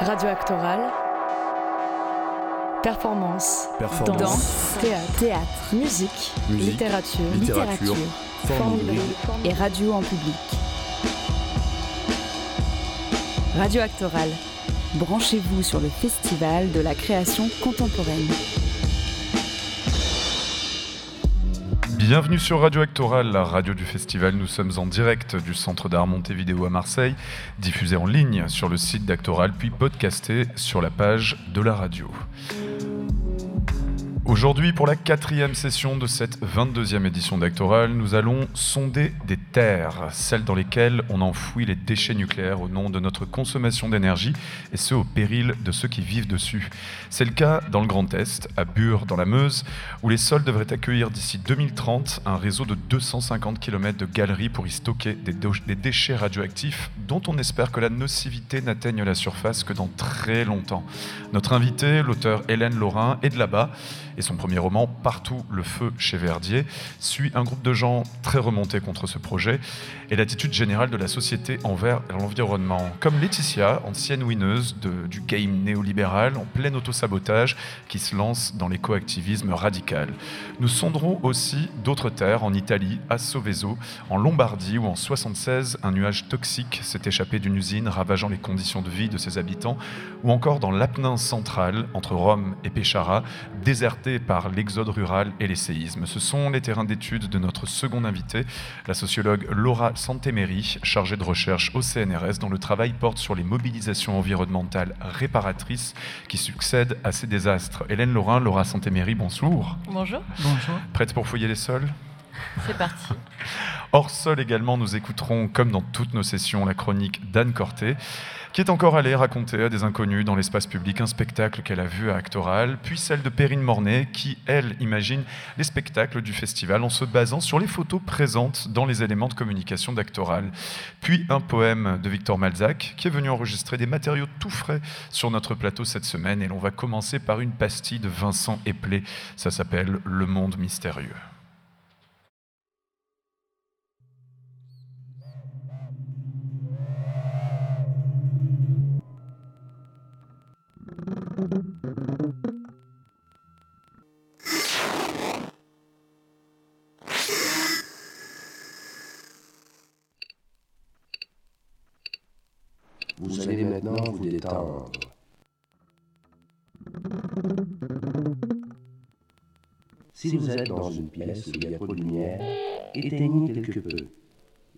Radio Actoral. Performance, Performance. danse, théâtre, théâtre, musique, Musique, littérature, littérature, forme forme et radio en public. Radio Actoral. Branchez-vous sur le festival de la création contemporaine. Bienvenue sur Radio Actoral, la radio du festival. Nous sommes en direct du Centre d'art Montevideo à Marseille, diffusé en ligne sur le site d'Actoral, puis podcasté sur la page de la radio. Aujourd'hui, pour la quatrième session de cette 22e édition d'Actoral, nous allons sonder des terres, celles dans lesquelles on enfouit les déchets nucléaires au nom de notre consommation d'énergie, et ce au péril de ceux qui vivent dessus. C'est le cas dans le Grand Est, à Bure, dans la Meuse, où les sols devraient accueillir d'ici 2030 un réseau de 250 km de galeries pour y stocker des, déchets radioactifs dont on espère que la nocivité n'atteigne la surface que dans très longtemps. Notre invitée, l'auteur Hélène Laurin, est de là-bas et son premier roman, Partout le feu chez Verdier, suit un groupe de gens très remontés contre ce projet et l'attitude générale de la société envers l'environnement. Comme Laetitia, ancienne winneuse du game néolibéral en plein autosabotage qui se lance dans l'écoactivisme radical. Nous sonderons aussi d'autres terres en Italie, à Soveso, en Lombardie où en 76 un nuage toxique s'est échappé d'une usine ravageant les conditions de vie de ses habitants, ou encore dans l'Apennin central entre Rome et Pescara, déserté par l'exode rural et les séismes. Ce sont les terrains d'études de notre second invité, la sociologue Laura Santemeri, chargée de recherche au CNRS, dont le travail porte sur les mobilisations environnementales réparatrices qui succèdent à ces désastres. Hélène Laurin, Laura Santemeri, bonjour. Bonjour, Prête pour fouiller les sols? C'est parti. Hors sol également, nous écouterons, comme dans toutes nos sessions, la chronique d'Anne Corté, qui est encore allée raconter à des inconnus dans l'espace public un spectacle qu'elle a vu à Actoral, puis celle de Perrine Mornay, qui, elle, imagine les spectacles du festival en se basant sur les photos présentes dans les éléments de communication d'Actoral. Puis un poème de Victor Malzac, qui est venu enregistrer des matériaux tout frais sur notre plateau cette semaine, et l'on va commencer par une pastille de Vincent Eplé, ça s'appelle Le Monde Mystérieux. Si vous êtes dans une pièce où il y a trop de lumière, éteignez quelque peu.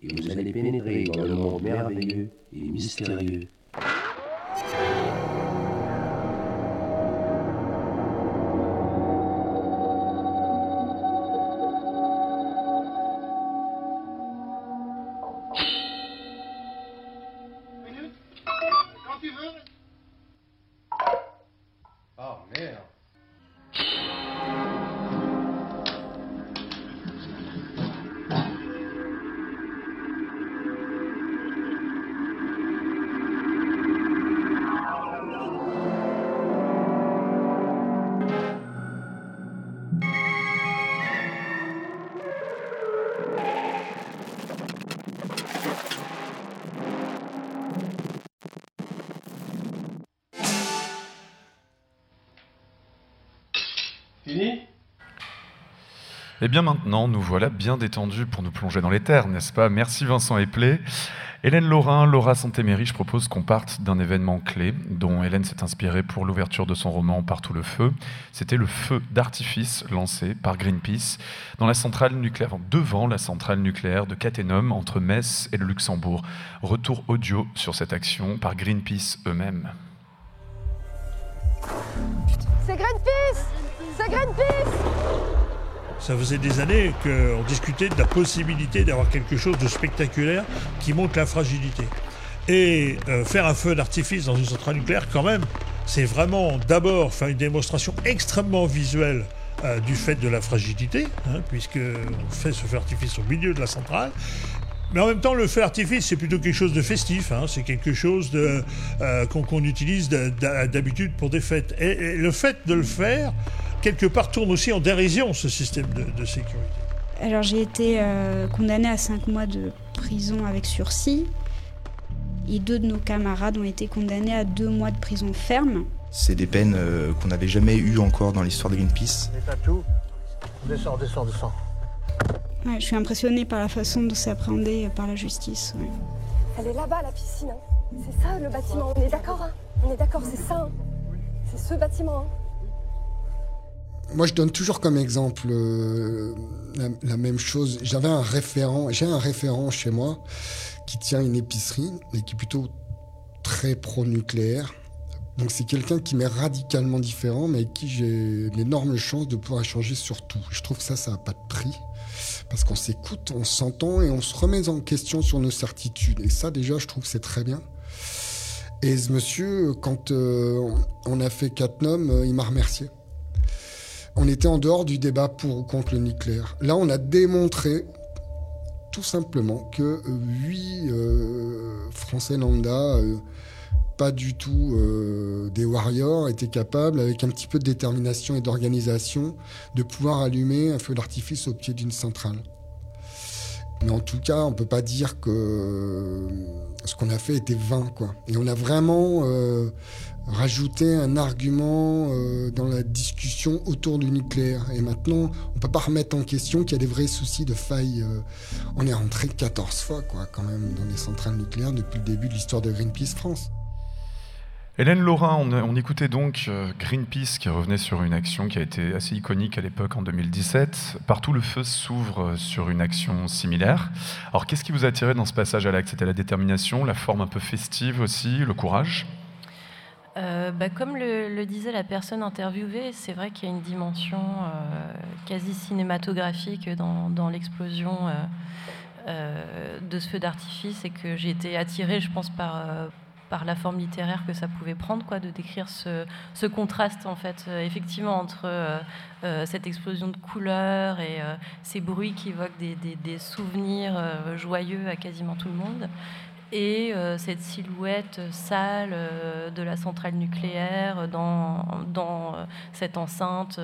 Et vous allez pénétrer dans le monde merveilleux et mystérieux. Bien maintenant, nous voilà bien détendus pour nous plonger dans les terres, n'est-ce pas? Merci Vincent Eplé. Hélène Laurin, Laura Santéméry, je propose qu'on parte d'un événement clé dont Hélène s'est inspirée pour l'ouverture de son roman Partout le feu. C'était le feu d'artifice lancé par Greenpeace dans la centrale nucléaire, devant la centrale nucléaire de Cattenom entre Metz et le Luxembourg. Retour audio sur cette action par Greenpeace eux-mêmes. C'est Greenpeace C'est Greenpeace Ça faisait des années qu'on discutait de la possibilité d'avoir quelque chose de spectaculaire qui montre la fragilité. Et euh, faire un feu d'artifice dans une centrale nucléaire, quand même, c'est vraiment d'abord faire une démonstration extrêmement visuelle euh, du fait de la fragilité, hein, puisqu'on fait ce feu d'artifice au milieu de la centrale. Mais en même temps, le feu d'artifice, c'est plutôt quelque chose de festif. hein, c'est quelque chose de, euh, qu'on, qu'on utilise d'habitude pour des fêtes. Et, et le fait de le faire, quelque part, tourne aussi en dérision ce système de, de sécurité. Alors j'ai été euh, condamnée à 5 mois de prison avec sursis. et deux de nos camarades ont été condamnés à deux mois de prison ferme. C'est des peines euh, qu'on n'avait jamais eues encore dans l'histoire de Greenpeace. tout. Descends, descends, descends. Ouais, je suis impressionnée par la façon dont c'est appréhendé par la justice. ouais. Elle est là-bas, la piscine. hein. C'est ça le bâtiment, on est d'accord hein On est d'accord, c'est ça. hein c'est ce bâtiment. hein Moi, je donne toujours comme exemple euh, la, la même chose. J'avais un référent, j'ai un référent chez moi qui tient une épicerie et qui est plutôt très pro-nucléaire. Donc c'est quelqu'un qui m'est radicalement différent, mais avec qui j'ai l'énorme chance de pouvoir échanger sur tout. Je trouve que ça, ça n'a pas de prix. Parce qu'on s'écoute, on s'entend et on se remet en question sur nos certitudes. Et ça, déjà, je trouve que c'est très bien. Et ce monsieur, quand euh, on a fait Catnum, euh, il m'a remercié. On était en dehors du débat pour ou contre le nucléaire. Là, on a démontré tout simplement que euh, huit euh, Français lambda, pas du tout euh, des warriors, étaient capables, avec un petit peu de détermination et d'organisation, de pouvoir allumer un feu d'artifice au pied d'une centrale. Mais en tout cas, on peut pas dire que euh, ce qu'on a fait était vain, quoi. Et on a vraiment euh, rajouté un argument dans la discussion autour du nucléaire. Et maintenant, on peut pas remettre en question qu'il y a des vrais soucis de failles. euh. on est rentré 14 fois, quoi, quand même, dans les centrales nucléaires depuis le début de l'histoire de Greenpeace France. Hélène Laurin, on, écoutait donc euh, Greenpeace qui revenait sur une action qui a été assez iconique à l'époque en 2017. Partout le feu s'ouvre euh, sur une action similaire. Alors qu'est-ce qui vous a attiré dans ce passage à l'acte? C'était la détermination, la forme un peu festive aussi, le courage? Euh, bah, comme le, disait la personne interviewée, c'est vrai qu'il y a une dimension quasi cinématographique dans, l'explosion de ce feu d'artifice et que j'ai été attirée, je pense, par, par la forme littéraire que ça pouvait prendre, quoi, de décrire ce, contraste, en fait, euh, effectivement, entre euh, euh, cette explosion de couleurs et ces bruits qui évoquent des, souvenirs joyeux à quasiment tout le monde et cette silhouette sale de la centrale nucléaire dans, cette enceinte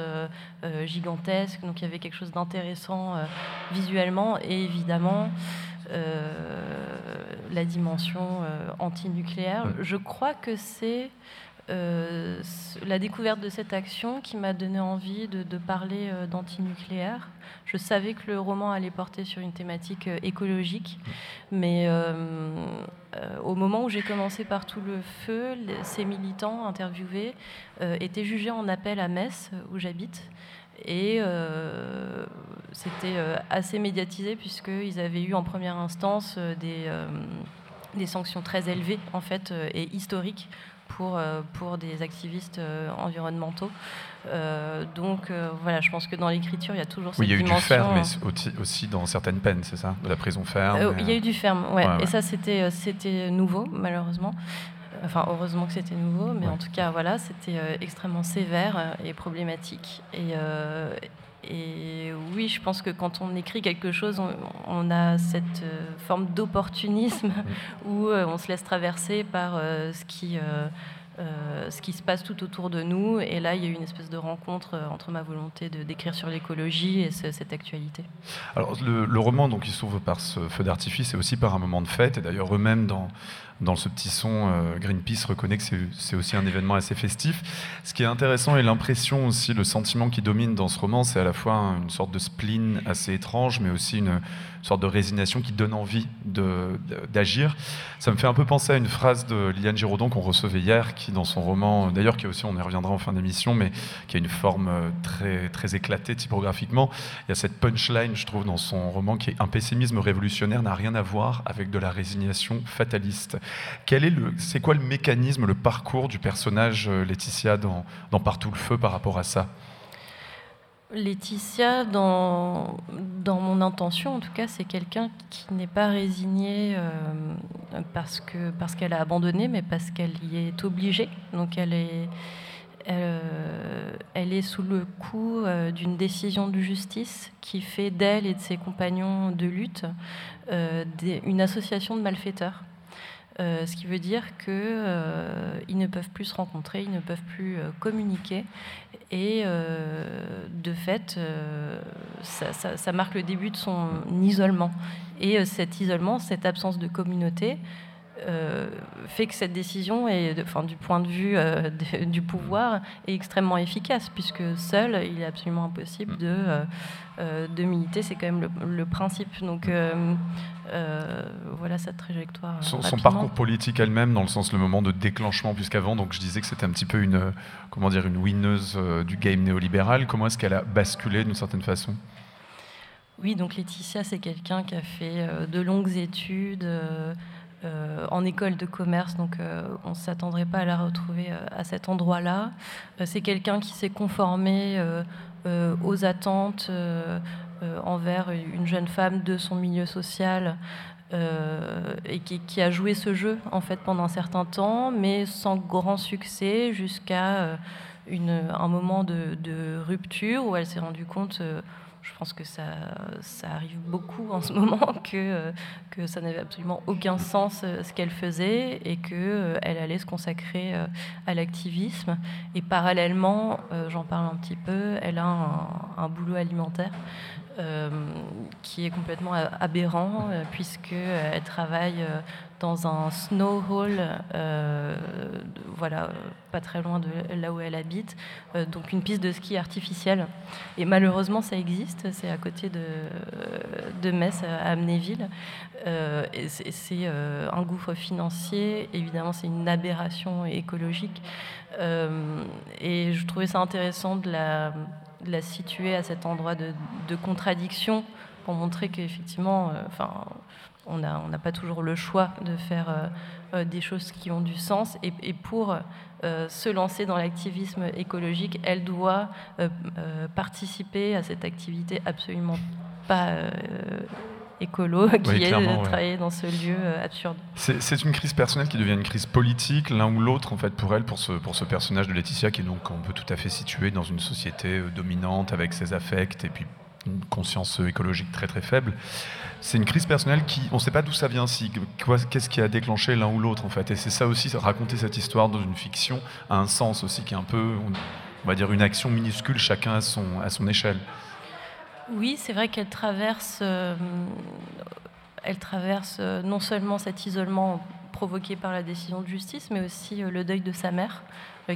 gigantesque. Donc il y avait quelque chose d'intéressant visuellement et évidemment la dimension euh, antinucléaire. Je crois que c'est euh, la découverte de cette action qui m'a donné envie de, de parler euh, d'antinucléaire. Je savais que le roman allait porter sur une thématique euh, écologique, mais euh, euh, au moment où j'ai commencé par tout le feu, les- ces militants interviewés euh, étaient jugés en appel à Metz, où j'habite. Et euh, c'était euh, assez médiatisé puisqu'ils avaient eu en première instance euh, des, des sanctions très élevées en fait et historiques pour, pour des activistes environnementaux. Euh, donc euh, voilà, je pense que dans l'écriture, il y a toujours Oui, cette il y a eu du dimension. ferme, mais aussi- dans certaines peines, c'est ça? De la prison ferme Euh, et, il y a eu du ferme, ouais. Ouais, ouais. Et ça, c'était, c'était nouveau, malheureusement. Enfin, heureusement que c'était nouveau, mais Ouais. en tout cas, voilà, c'était euh, extrêmement sévère euh, et problématique. Et, euh, et oui, je pense que quand on écrit quelque chose, on, on a cette forme d'opportunisme où on se laisse traverser par ce qui. euh, ce qui se passe tout autour de nous. Et là, il y a eu une espèce de rencontre euh, entre ma volonté de d'écrire sur l'écologie et ce- cette actualité. Alors, le, le roman, donc, il s'ouvre par ce feu d'artifice et aussi par un moment de fête. Et d'ailleurs, eux-mêmes, dans, dans ce petit son, euh, Greenpeace reconnaît que c'est- aussi un événement assez festif. Ce qui est intéressant et l'impression aussi, le sentiment qui domine dans ce roman, c'est à la fois une sorte de spleen assez étrange, mais aussi une sorte de résignation qui donne envie d'agir. Ça me fait un peu penser à une phrase de Liane Giraudon qu'on recevait hier, qui dans son roman, d'ailleurs qui aussi, on y reviendra en fin d'émission, mais qui a une forme euh, très, très éclatée typographiquement. Il y a cette punchline, je trouve, dans son roman, qui est un pessimisme révolutionnaire n'a rien à voir avec de la résignation fataliste. C'est quoi le mécanisme, le parcours du personnage euh, Laetitia dans, Partout le feu par rapport à ça? Laetitia, dans, mon intention, en tout cas, c'est quelqu'un qui n'est pas résigné euh, parce que parce qu'elle a abandonné, mais parce qu'elle y est obligée. Donc elle est euh, sous le coup d'une décision de justice qui fait d'elle et de ses compagnons de lutte une association de malfaiteurs. Euh, ce qui veut dire qu'ils ne peuvent plus se rencontrer, ils ne peuvent plus euh, communiquer. Et euh, de fait, euh, ça, marque le début de son isolement. Et euh, cet isolement, cette absence de communauté, fait que cette décision, est, du point de vue du pouvoir, est extrêmement efficace, puisque seul, il est absolument impossible de, de militer. C'est quand même le, le principe. Donc, euh, voilà sa trajectoire. Son, parcours politique elle-même, dans le sens le moment de déclenchement, puisqu'avant, donc je disais que c'était un petit peu une, comment dire, une winneuse euh, du game néolibéral. Comment est-ce qu'elle a basculé d'une certaine façon? Oui, donc Laetitia, c'est quelqu'un qui a fait euh, de longues études. en école de commerce, donc on ne s'attendrait pas à la retrouver à cet endroit-là. c'est quelqu'un qui s'est conformé aux attentes euh, envers une jeune femme de son milieu social euh, et qui, a joué ce jeu en fait pendant un certain temps, mais sans grand succès jusqu'à euh, un moment de, rupture où elle s'est rendue compte je pense que ça, ça arrive beaucoup en ce moment, que, que ça n'avait absolument aucun sens ce qu'elle faisait et qu'elle elle allait se consacrer à l'activisme. Et parallèlement, j'en parle un petit peu, elle a un boulot alimentaire euh, qui est complètement aberrant, euh, puisqu'elle travaille euh, dans un snow hole, voilà, pas très loin de là où elle habite, donc une piste de ski artificielle. Et malheureusement, ça existe, c'est à côté de, de Metz, à Amnéville. c'est un gouffre financier, évidemment, c'est une aberration écologique. et je trouvais ça intéressant de la de la situer à cet endroit de, contradiction pour montrer qu'effectivement, euh, enfin, on n'a pas toujours le choix de faire euh, euh, des choses qui ont du sens. Et, pour se lancer dans l'activisme écologique, elle doit participer à cette activité absolument pas écolo qui est de travailler dans ce lieu euh, absurde. C'est une crise personnelle qui devient une crise politique, l'un ou l'autre, en fait, pour elle, pour ce, pour ce personnage de Laetitia, qui est donc, on peut tout à fait situer dans une société euh, dominante avec ses affects et puis une conscience écologique très très faible. C'est une crise personnelle qui, on ne sait pas d'où ça vient, si, qu'est-ce qui a déclenché l'un ou l'autre en fait. Et c'est ça aussi, raconter cette histoire dans une fiction a un sens aussi qui est un peu, on va dire, une action minuscule, chacun à son, à son échelle. Oui, c'est vrai qu'elle traverse, euh, elle traverse euh, non seulement cet isolement provoqué par la décision de justice, mais aussi euh, le deuil de sa mère,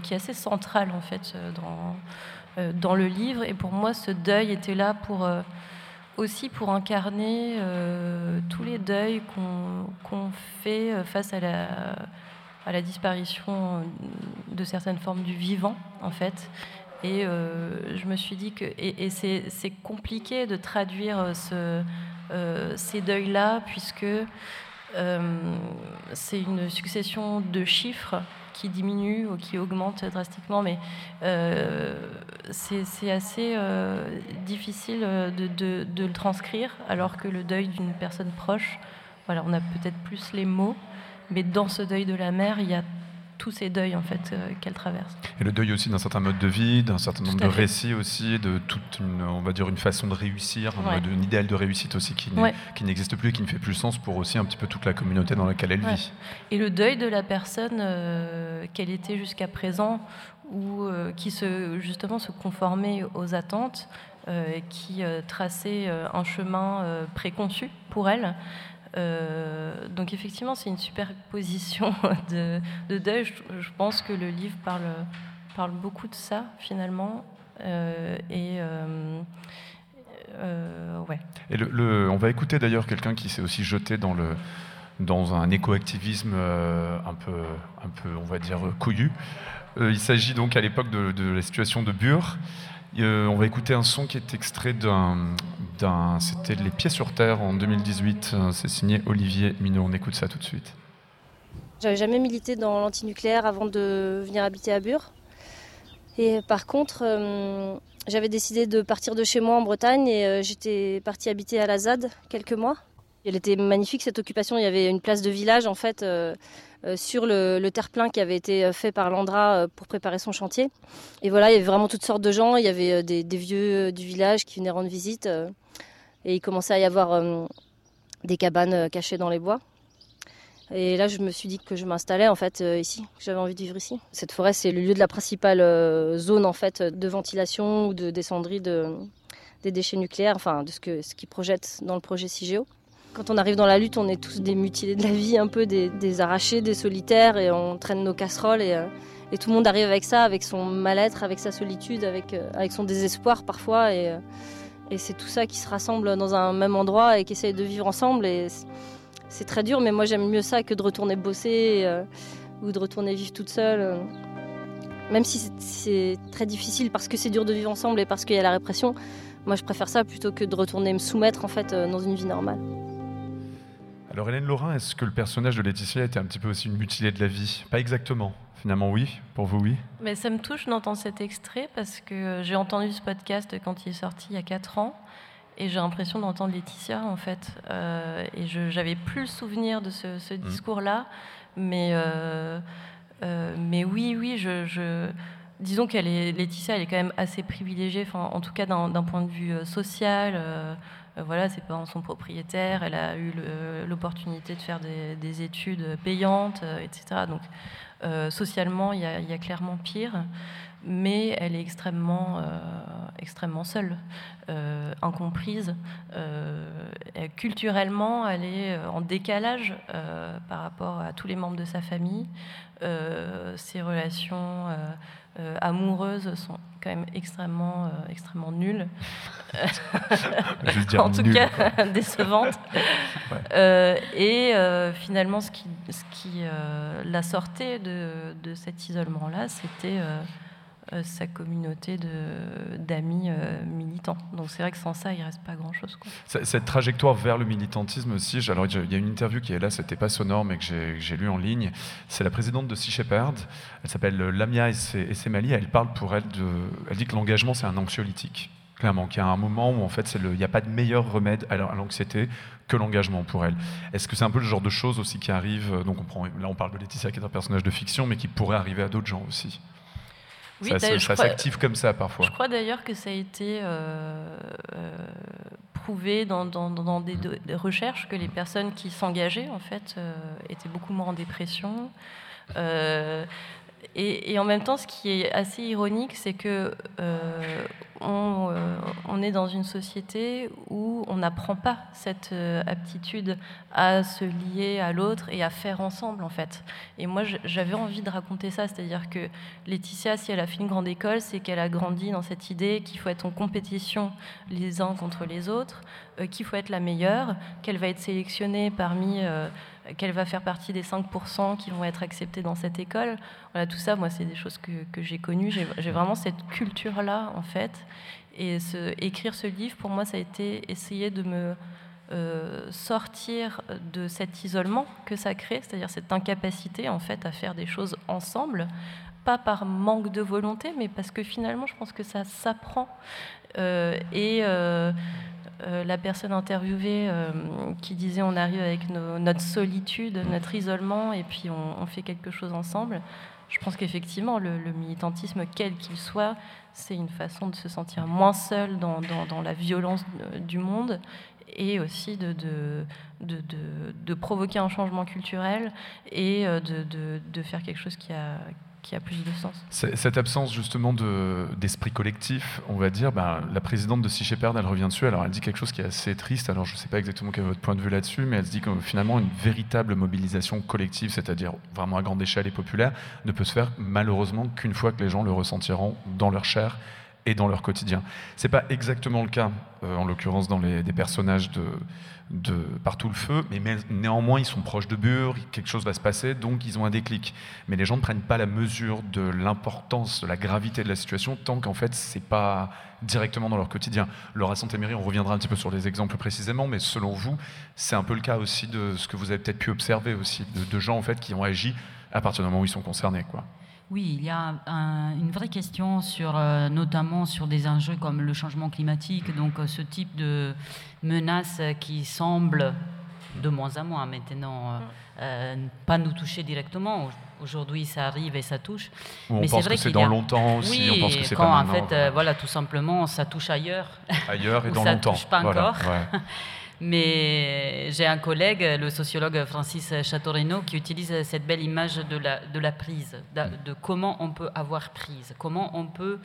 qui est assez central en fait dans, le livre. Et pour moi, ce deuil était là pour aussi pour incarner tous les deuils qu'on fait face à la, à la disparition de certaines formes du vivant, en fait. Et euh, je me suis dit que et, c'est compliqué de traduire euh, ce, euh, ces deuils-là, puisque c'est une succession de chiffres qui diminuent ou qui augmentent drastiquement, mais c'est assez difficile de, de, de, le transcrire, alors que le deuil d'une personne proche, voilà, on a peut-être plus les mots, mais dans ce deuil de la mère, il y a tous ces deuils en fait euh, qu'elle traverse. Et le deuil aussi d'un certain mode de vie, d'un certain nombre de récits aussi, de toute une, on va dire une façon de réussir, un, idéal de réussite aussi qui n'existe plus et qui ne fait plus sens pour aussi un petit peu toute la communauté dans laquelle elle vit. Et le deuil de la personne euh, qu'elle était jusqu'à présent ou euh, qui se, justement se conformait aux attentes, qui traçait un chemin préconçu pour elle. Euh, donc effectivement, c'est une superposition de, de deuil. Je, pense que le livre parle, parle beaucoup de ça finalement. Euh, et euh, ouais. Et le, on va écouter d'ailleurs quelqu'un qui s'est aussi jeté dans le dans un écoactivisme un peu un peu on va dire couillu. il s'agit donc à l'époque de, de, la situation de Bure. On va écouter un son qui est extrait d'un c'était Les Pieds sur Terre en 2018. Euh, c'est signé Olivier Minot. On écoute ça tout de suite. J'avais jamais milité dans l'antinucléaire avant de venir habiter à Bure. Et par contre, euh, j'avais décidé de partir de chez moi en Bretagne et euh, j'étais partie habiter à la ZAD quelques mois. Elle était magnifique cette occupation. Il y avait une place de village en fait sur le, terre-plein qui avait été fait par Landra pour préparer son chantier. Et voilà, il y avait vraiment toutes sortes de gens. Il y avait des, vieux du village qui venaient rendre visite. Et il commençait à y avoir euh, des cabanes euh, cachées dans les bois. Et là, je me suis dit que je m'installais en fait euh, ici, que j'avais envie de vivre ici. Cette forêt, c'est le lieu de la principale zone en fait de ventilation ou de descendrie de, des déchets nucléaires, enfin de ce que ce qu'ils projettent dans le projet CIGEO. Quand on arrive dans la lutte, on est tous des mutilés de la vie, un peu des, arrachés, des solitaires, et on traîne nos casseroles. Et, et tout le monde arrive avec ça, avec son mal-être, avec sa solitude, avec, avec son désespoir parfois. Et, et c'est tout ça qui se rassemble dans un même endroit et qui essaye de vivre ensemble. Et c'est très dur, mais moi j'aime mieux ça que de retourner bosser ou de retourner vivre toute seule. Même si c'est très difficile parce que c'est dur de vivre ensemble et parce qu'il y a la répression, moi je préfère ça plutôt que de retourner me soumettre en fait euh, dans une vie normale. Alors Hélène Laurin, est-ce que le personnage de Laetitia était un petit peu aussi une mutilée de la vie? Pas exactement. Finalement, oui. Pour vous, oui. Mais ça me touche d'entendre cet extrait parce que j'ai entendu ce podcast quand il est sorti il y a 4 ans et j'ai l'impression d'entendre Laetitia en fait. Euh, et je n'avais plus le souvenir de ce, mmh. discours-là, mais euh, euh, mais oui, oui, je, disons qu'elle est Laetitia, elle est quand même assez privilégiée, en tout cas d'un point de vue euh, social. Euh, voilà, ses parents sont propriétaires, elle a eu l'opportunité de faire des, études payantes, etc. Donc, socialement, il y, a clairement pire, mais elle est extrêmement, extrêmement seule, incomprise. culturellement, elle est en décalage par rapport à tous les membres de sa famille. Euh, ses relations euh, euh, amoureuses sont quand même extrêmement, extrêmement nulles. en tout cas, décevantes. et finalement, ce qui, ce qui la sortait de, de cet isolement-là, c'était euh, sa communauté d'amis euh, militants. Donc c'est vrai que sans ça, il reste pas grand-chose. Cette trajectoire vers le militantisme aussi, alors il y a une interview qui est là, c'était pas sonore, mais que j'ai lu en ligne. C'est la présidente de Sea Shepherd. Elle s'appelle Lamia Essemali. Elle parle pour elle de, elle dit que l'engagement c'est un anxiolytique clairement, qu'il y a un moment où en fait il n'y a pas de meilleur remède à l'anxiété que l'engagement pour elle. Est-ce que c'est un peu le genre de choses aussi qui arrivent Donc on prend, là on parle de Laetitia qui est un personnage de fiction, mais qui pourrait arriver à d'autres gens aussi ça, s'active comme ça parfois. Je crois d'ailleurs que ça a été euh, euh, prouvé dans, des, recherches que les personnes qui s'engageaient en fait euh, étaient beaucoup moins en dépression. Et, en même temps, ce qui est assez ironique, c'est que euh, euh, on, est dans une société où on n'apprend pas cette euh, aptitude à se lier à l'autre et à faire ensemble, en fait. Et moi, j'avais envie de raconter ça, c'est-à-dire que Laetitia, si elle a fait une grande école, c'est qu'elle a grandi dans cette idée qu'il faut être en compétition les uns contre les autres, qu'il faut être la meilleure, qu'elle va être sélectionnée parmi qu'elle va faire partie des 5% qui vont être acceptés dans cette école. Voilà, tout ça, moi, c'est des choses que, que j'ai connues. J'ai vraiment cette culture-là, en fait. Et écrire ce livre, pour moi, ça a été essayer de me euh, sortir de cet isolement que ça crée, c'est-à-dire cette incapacité, en fait, à faire des choses ensemble, pas par manque de volonté, mais parce que finalement, je pense que ça s'apprend. Euh, et euh, euh, la personne interviewée euh, qui disait on arrive avec notre solitude, notre isolement, et puis on, fait quelque chose ensemble. Je pense qu'effectivement, le, militantisme, quel qu'il soit, c'est une façon de se sentir moins seul dans, la violence du monde et aussi de, provoquer un changement culturel et euh, de, faire quelque chose qui a, qui a plus de sens. Cette absence justement d'esprit collectif, on va dire, ben, la présidente de Sea Shepherd, elle revient dessus, alors elle dit quelque chose qui est assez triste, alors je ne sais pas exactement quel est votre point de vue là-dessus, mais elle se dit que finalement une véritable mobilisation collective, c'est-à-dire vraiment à grande échelle et populaire, ne peut se faire malheureusement qu'une fois que les gens le ressentiront dans leur chair et dans leur quotidien. C'est pas exactement le cas, euh, en l'occurrence dans les, des personnages de, de partout le feu, mais néanmoins ils sont proches de Bure, quelque chose va se passer, donc ils ont un déclic. Mais les gens ne prennent pas la mesure de l'importance, de la gravité de la situation, tant qu'en fait c'est pas directement dans leur quotidien. Laura Santéméry, on reviendra un petit peu sur les exemples précisément, mais selon vous, c'est un peu le cas aussi de ce que vous avez peut-être pu observer aussi, de, gens en fait qui ont agi à partir du moment où ils sont concernés, quoi. Oui, il y a une vraie question sur, euh, notamment sur des enjeux comme le changement climatique, donc euh, ce type de menaces qui semblent de moins en moins maintenant euh, pas nous toucher directement. Aujourd'hui, ça arrive et ça touche. on Mais pense que c'est dans longtemps aussi. Oui, on pense que c'est quand pas en fait, voilà. tout simplement, ça touche ailleurs. Ailleurs et dans longtemps. Ça touche pas encore. Mais j'ai un collègue, le sociologue Francis Chateaurenaud, qui utilise cette belle image de la, de la prise, de, comment on peut avoir prise, comment on peut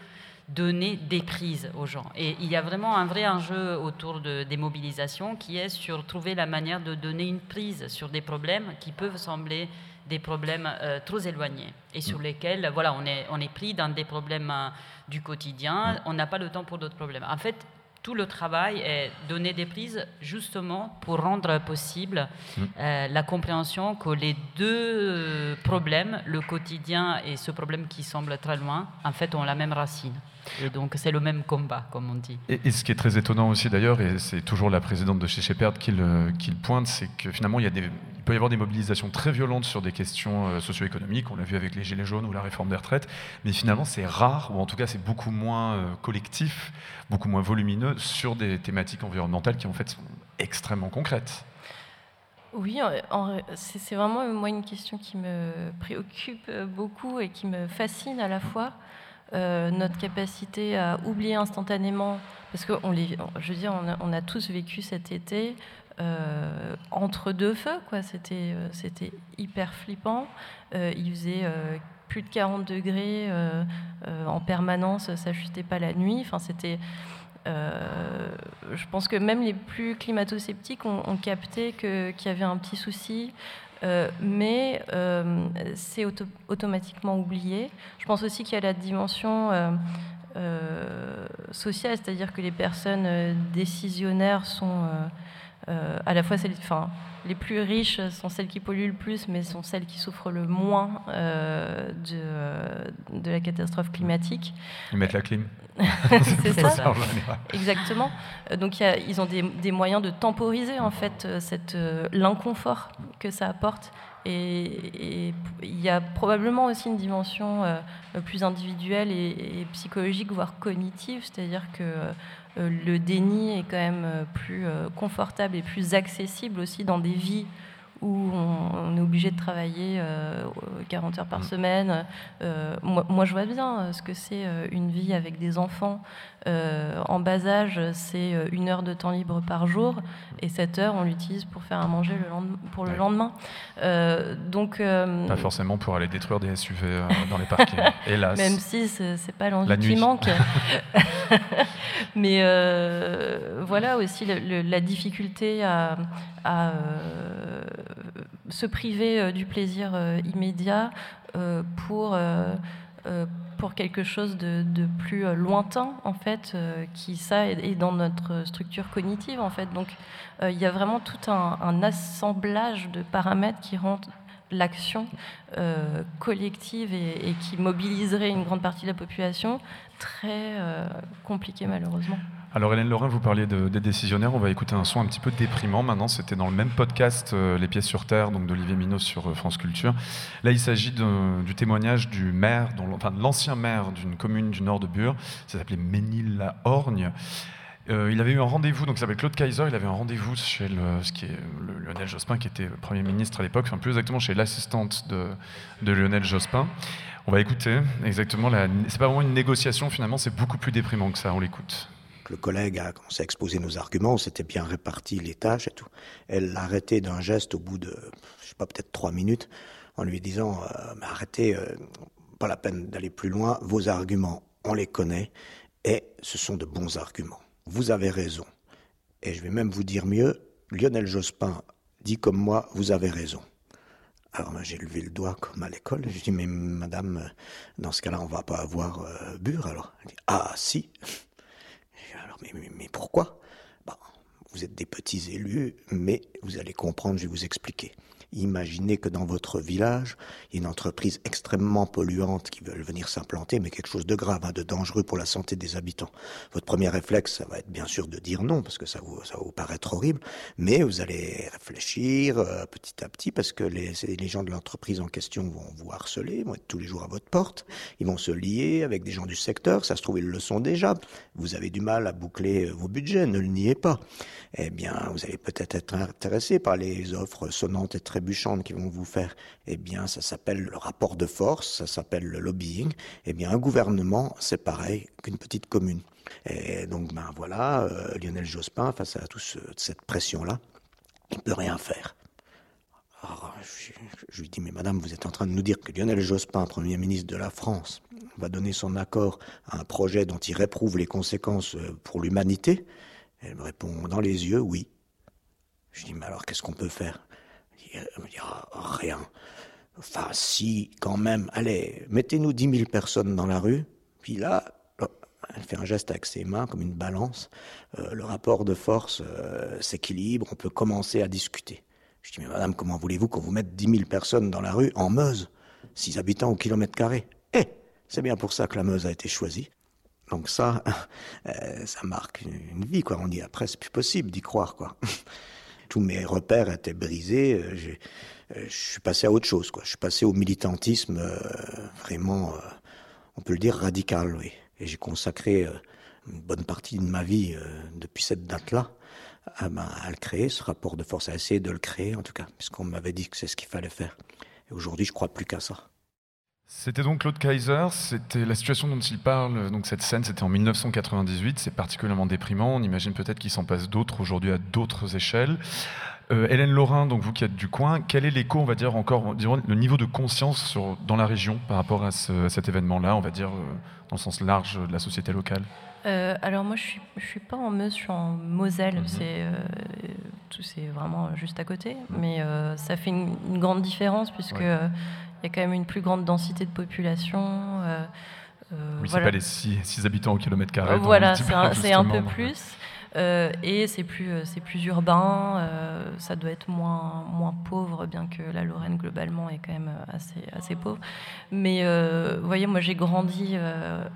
donner des prises aux gens. Et il y a vraiment un vrai enjeu autour de, des mobilisations qui est sur trouver la manière de donner une prise sur des problèmes qui peuvent sembler des problèmes euh, trop éloignés et sur mm. lesquels voilà, on, est, on est pris dans des problèmes euh, du quotidien, on n'a pas le temps pour d'autres problèmes. En fait, tout le travail est donner des prises justement pour rendre possible mm. euh, la compréhension que les deux problèmes, le quotidien et ce problème qui semble très loin, en fait ont la même racine. Et donc c'est le même combat, comme on dit. Et, ce qui est très étonnant aussi d'ailleurs, et c'est toujours la présidente de chez Shepard qui le, qui le pointe, c'est que finalement il, y a des, il peut y avoir des mobilisations très violentes sur des questions euh, socio-économiques, on l'a vu avec les Gilets jaunes ou la réforme des retraites, mais finalement c'est rare, ou en tout cas c'est beaucoup moins euh, collectif, beaucoup moins volumineux sur des thématiques environnementales qui en fait sont extrêmement concrètes. Oui, c'est vraiment moi une question qui me préoccupe beaucoup et qui me fascine à la fois. Euh, notre capacité à oublier instantanément, parce que on les, je veux dire, on a, tous vécu cet été euh, entre deux feux, quoi. C'était, euh, c'était hyper flippant. il faisait plus de 40 degrés en permanence, ça chutait pas la nuit. Enfin, c'était je pense que même les plus climato-sceptiques ont, capté qu'il y avait un petit souci. Euh, mais euh, c'est automatiquement oublié. Je pense aussi qu'il y a la dimension euh, sociale, c'est-à-dire que les personnes décisionnaires sont à la fois celles, enfin, les plus riches sont celles qui polluent le plus, mais sont celles qui souffrent le moins de, de, la catastrophe climatique. Ils mettent la clim. c'est ça. Exactement. Euh, donc ils ont des, moyens de temporiser en fait euh, cette euh, l'inconfort que ça apporte. Et, il y a probablement aussi une dimension plus individuelle et, psychologique, voire cognitive, c'est-à-dire que le déni est quand même plus confortable et plus accessible aussi dans des vies où on, est obligé de travailler 40 euh, heures par mm. semaine. Euh, moi, je vois bien euh, ce que c'est une vie avec des enfants en bas âge, c'est une heure de temps libre par jour, et cette heure, on l'utilise pour faire à manger le lendemain, pour le lendemain. donc, pas forcément pour aller détruire des SUV dans les parkings, hélas. Même si c'est pas l'envie qui manque. Mais voilà aussi la difficulté à, à se priver euh, du plaisir euh, immédiat euh, pour pour quelque chose de, plus lointain en fait qui ça est, dans notre structure cognitive en fait donc il y a vraiment tout un, assemblage de paramètres qui rendent l'action collective et, qui mobiliserait une grande partie de la population très compliquée malheureusement. Alors Hélène Lorrain, vous parliez des décisionnaires, on va écouter un son un petit peu déprimant maintenant, c'était dans le même podcast euh, Les pièces sur terre, donc d'Olivier Minot sur euh, France Culture. Là il s'agit du témoignage du maire, enfin de l'ancien maire d'une commune du nord de Bure, ça s'appelait Ménil-la-Orgne. Euh, il avait eu un rendez-vous, donc ça s'appelle Claude Kaiser, il avait un rendez-vous chez le, ce qui est Lionel Jospin, qui était Premier ministre à l'époque, enfin plus exactement chez l'assistante de, de, Lionel Jospin. On va écouter exactement, c'est pas vraiment une négociation finalement, c'est beaucoup plus déprimant que ça, on l'écoute le collègue a commencé à exposer nos arguments, on s'était bien réparti les tâches et tout. Elle l'a arrêté d'un geste au bout de, je sais pas, peut-être trois minutes, en lui disant euh, arrêtez, euh, pas la peine d'aller plus loin, vos arguments, on les connaît, et ce sont de bons arguments. Vous avez raison. Et je vais même vous dire mieux, Lionel Jospin dit comme moi, vous avez raison. Alors j'ai levé le doigt comme à l'école. J'ai dit mais madame, dans ce cas-là, on va pas avoir euh, Bure alors. Dit ah si mais, pourquoi? Bah, Vous êtes des petits élus, mais vous allez comprendre, je vais vous expliquer. Imaginez que dans votre village, il y a une entreprise extrêmement polluante qui veut venir s'implanter, mais quelque chose de grave, hein, de dangereux pour la santé des habitants. Votre premier réflexe, ça va être bien sûr de dire non, parce que ça, vous, va vous paraître horrible, mais vous allez réfléchir euh, petit à petit, parce que les, les gens de l'entreprise en question vont vous harceler, vont être tous les jours à votre porte, ils vont se lier avec des gens du secteur, ça se trouve, ils le sont déjà. Vous avez du mal à boucler vos budgets, ne le niez pas. Eh bien, vous allez peut-être être intéressé par les offres sonnantes et très qui vont vous faire, eh bien, ça s'appelle le rapport de force, ça s'appelle le lobbying. Eh bien, un gouvernement, c'est pareil qu'une petite commune. Et donc, ben voilà, euh, Lionel Jospin, face à toute cette pression-là, il peut rien faire. Alors, je, lui dis, mais madame, vous êtes en train de nous dire que Lionel Jospin, Premier ministre de la France, va donner son accord à un projet dont il réprouve les conséquences euh, pour l'humanité? Elle me répond dans les yeux, oui. Je dis, mais alors qu'est-ce qu'on peut faire? Elle me dit, ah, rien. Enfin, si, quand même, allez, mettez-nous 10 000 personnes dans la rue, puis là, elle fait un geste avec ses mains comme une balance. Euh, le rapport de force euh, s'équilibre, on peut commencer à discuter. Je dis, mais madame, comment voulez-vous qu'on vous mette 10 000 personnes dans la rue en Meuse? 6 habitants au kilomètre carré Eh, c'est bien pour ça que la Meuse a été choisie. Donc ça, euh, ça marque une vie, quoi. On dit après, c'est plus possible d'y croire, quoi. Tous mes repères étaient brisés. je suis passé à autre chose, quoi. Je suis passé au militantisme vraiment, on peut le dire, radical, oui. Et j'ai consacré euh, une bonne partie de ma vie euh, depuis cette date-là à, ben, à, le créer, ce rapport de force, à essayer de le créer en tout cas, puisqu'on m'avait dit que c'est ce qu'il fallait faire. Et aujourd'hui, je crois plus qu'à ça. C'était donc Claude Kaiser, c'était la situation dont il parle, donc cette scène c'était en 1998, c'est particulièrement déprimant, on imagine peut-être qu'il s'en passe d'autres aujourd'hui à d'autres échelles. Euh, Hélène Laurin, donc vous qui êtes du coin, quel est l'écho, on va dire encore, le niveau de conscience sur, dans la région par rapport à, cet événement-là, on va dire euh, dans le sens large de la société locale? Euh, alors moi je suis, je suis pas en Meuse, je suis en Moselle, mhm. c'est c'est vraiment juste à côté, mais ça fait une, grande différence puisque il y a quand même une plus grande densité de population. oui, c'est pas les 6 habitants au kilomètre carré. voilà, c'est un, peu plus. Euh, et c'est plus, euh, c'est plus urbain, euh, ça doit être moins, moins pauvre, bien que la Lorraine globalement est quand même assez, assez pauvre. Mais vous voyez, moi j'ai grandi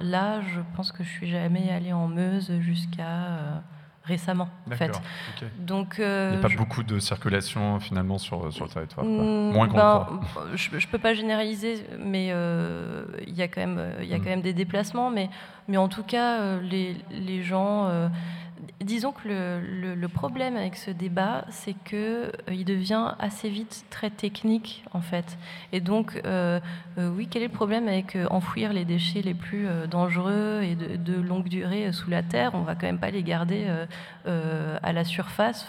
là, je pense que je suis jamais allée en Meuse jusqu'à récemment, en fait. Donc, il n'y a pas beaucoup de circulation finalement sur, sur le territoire. Mm, Moins ben, Je ne peux pas généraliser, mais il y a quand même, y a mm. quand même des déplacements. Mais, mais en tout cas, les, les gens disons que le, problème avec ce débat, c'est qu'il euh, il devient assez vite très technique, en fait. Et donc, euh, euh, oui, quel est le problème avec enfouir les déchets les plus dangereux et de, longue durée sous la terre? On va quand même pas les garder à la surface.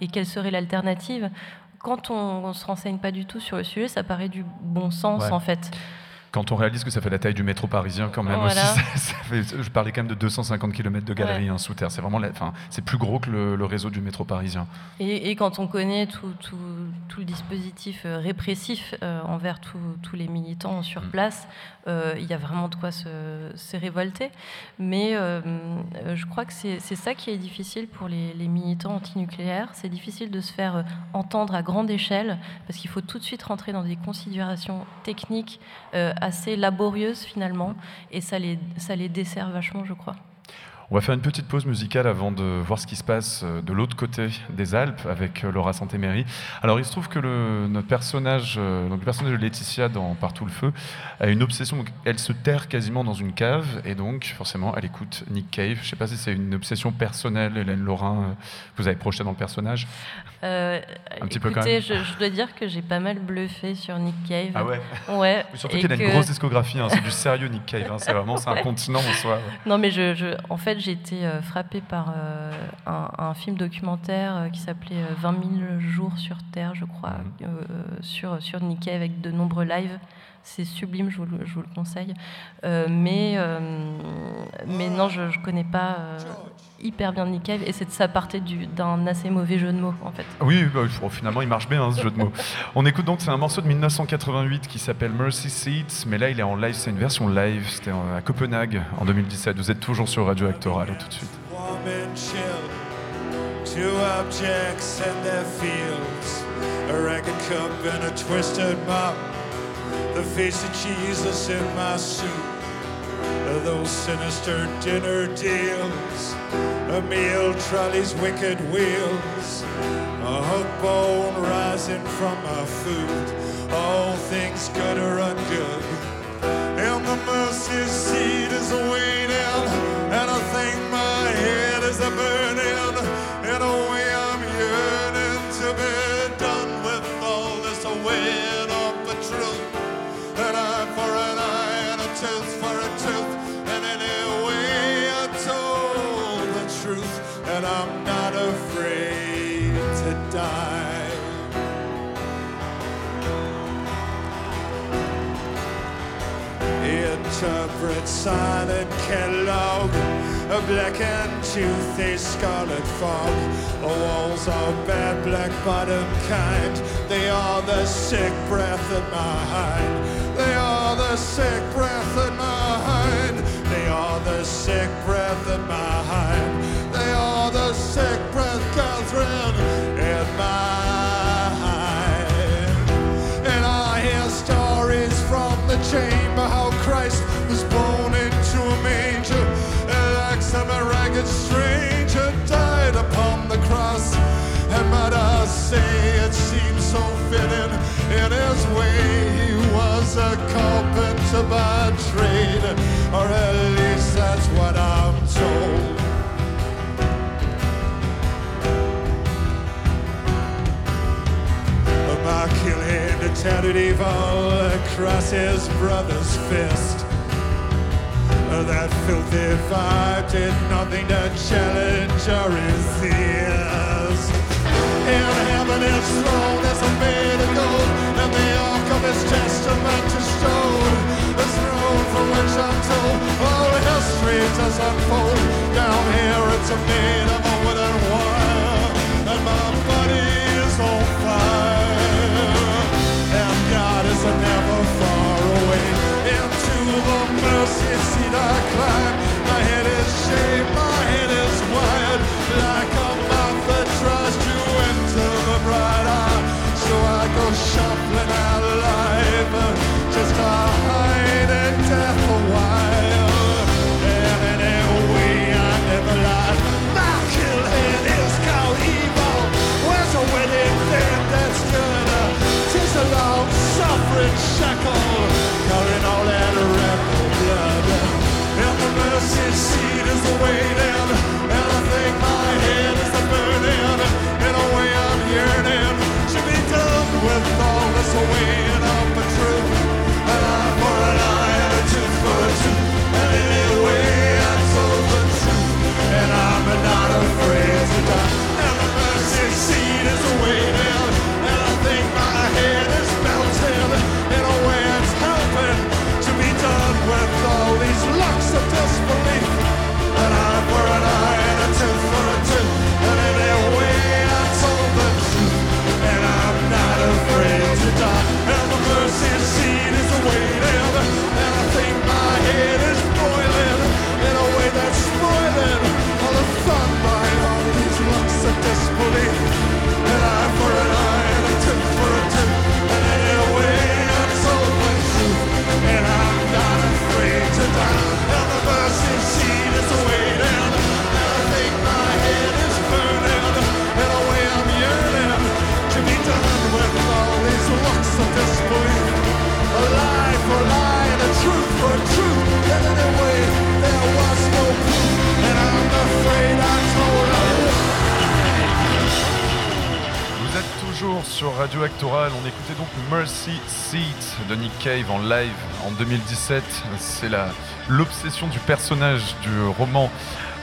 et quelle serait l'alternative? Quand on, ne se renseigne pas du tout sur le sujet, ça paraît du bon sens, en fait quand on réalise que ça fait la taille du métro parisien quand même aussi, je parlais quand même de 250 km de galeries hein, sous terre. C'est vraiment, enfin, c'est plus gros que le, réseau du métro parisien. Et, quand on connaît tout, tout, tout le dispositif euh, répressif euh, envers tous les militants sur mm. place, euh, il y a vraiment de quoi se, se révolter. Mais je crois que c'est ça qui est difficile pour les, les militants antinucléaires. C'est difficile de se faire entendre à grande échelle parce qu'il faut tout de suite rentrer dans des considérations techniques assez laborieuse finalement, et ça les, ça les dessert vachement, je crois. On va faire une petite pause musicale avant de voir ce qui se passe euh, de l'autre côté des Alpes avec euh, Laura Santéméry. Alors il se trouve que le, notre personnage, euh, donc le personnage de Laetitia dans Partout le feu, a une obsession. elle se terre quasiment dans une cave et donc forcément elle écoute Nick Cave. Je ne sais pas si c'est une obsession personnelle, Hélène Laurin, vous avez projeté dans le personnage. un petit peu quand même. Je, je, dois dire que j'ai pas mal bluffé sur Nick Cave. Ah ouais. Ouais. Surtout qu'il a une grosse discographie. Hein, c'est du sérieux Nick Cave. Hein, c'est vraiment c'est un continent en soi. Non mais je, je en fait j'ai été euh, frappée par euh, un, film documentaire euh, qui s'appelait 20 000 jours sur Terre, je crois, mhm. sur, sur Nikkei avec de nombreux lives. C'est sublime, je vous, je vous, le conseille. mais, mais non, je ne connais pas hyper bien Nikkei et ça partait d'un assez mauvais jeu de mots en fait. Oui, bah, finalement il marche bien hein, ce jeu de mots. On écoute donc, c'est un morceau de 1988 qui s'appelle Mercy Seats, mais là il est en live, c'est une version live, c'était à Copenhague en 2017. Vous êtes toujours sur Radio Actora, allez tout de suite. Two objects and their fields, a ragged cup and a twisted mop, the face of Jesus in my suit, those sinister dinner deals. a meal trolley's wicked wheels, a hook bone rising from my food. All things good or ungood, and the mercy silent Kellogg, a black and toothy scarlet fog. The walls are bad black bottom kind. They are the sick breath in my hind. They are the sick breath in my hind. They are the sick breath in my hind. They are the sick breath, Catherine, in my hind. And I hear stories from the chamber how might I say it seems so fitting in his way. He was a carpenter by trade, or at least that's what I'm told. Michael hand a tattered evil across his brother's fist. That filthy vibe did nothing to challenge or resist. In heaven his throne is made of gold, and the ark of his testament is stone. The throne from which I'm told all history does unfold. Down here it's made of a wooden wire, and my body is on fire. And God is never far away. Into the mercy seat I climb. My head is shaved, sur Radio Actoral. On écoutait donc Mercy Seat de Nick Cave en live en 2017. C'est l'obsession du personnage du roman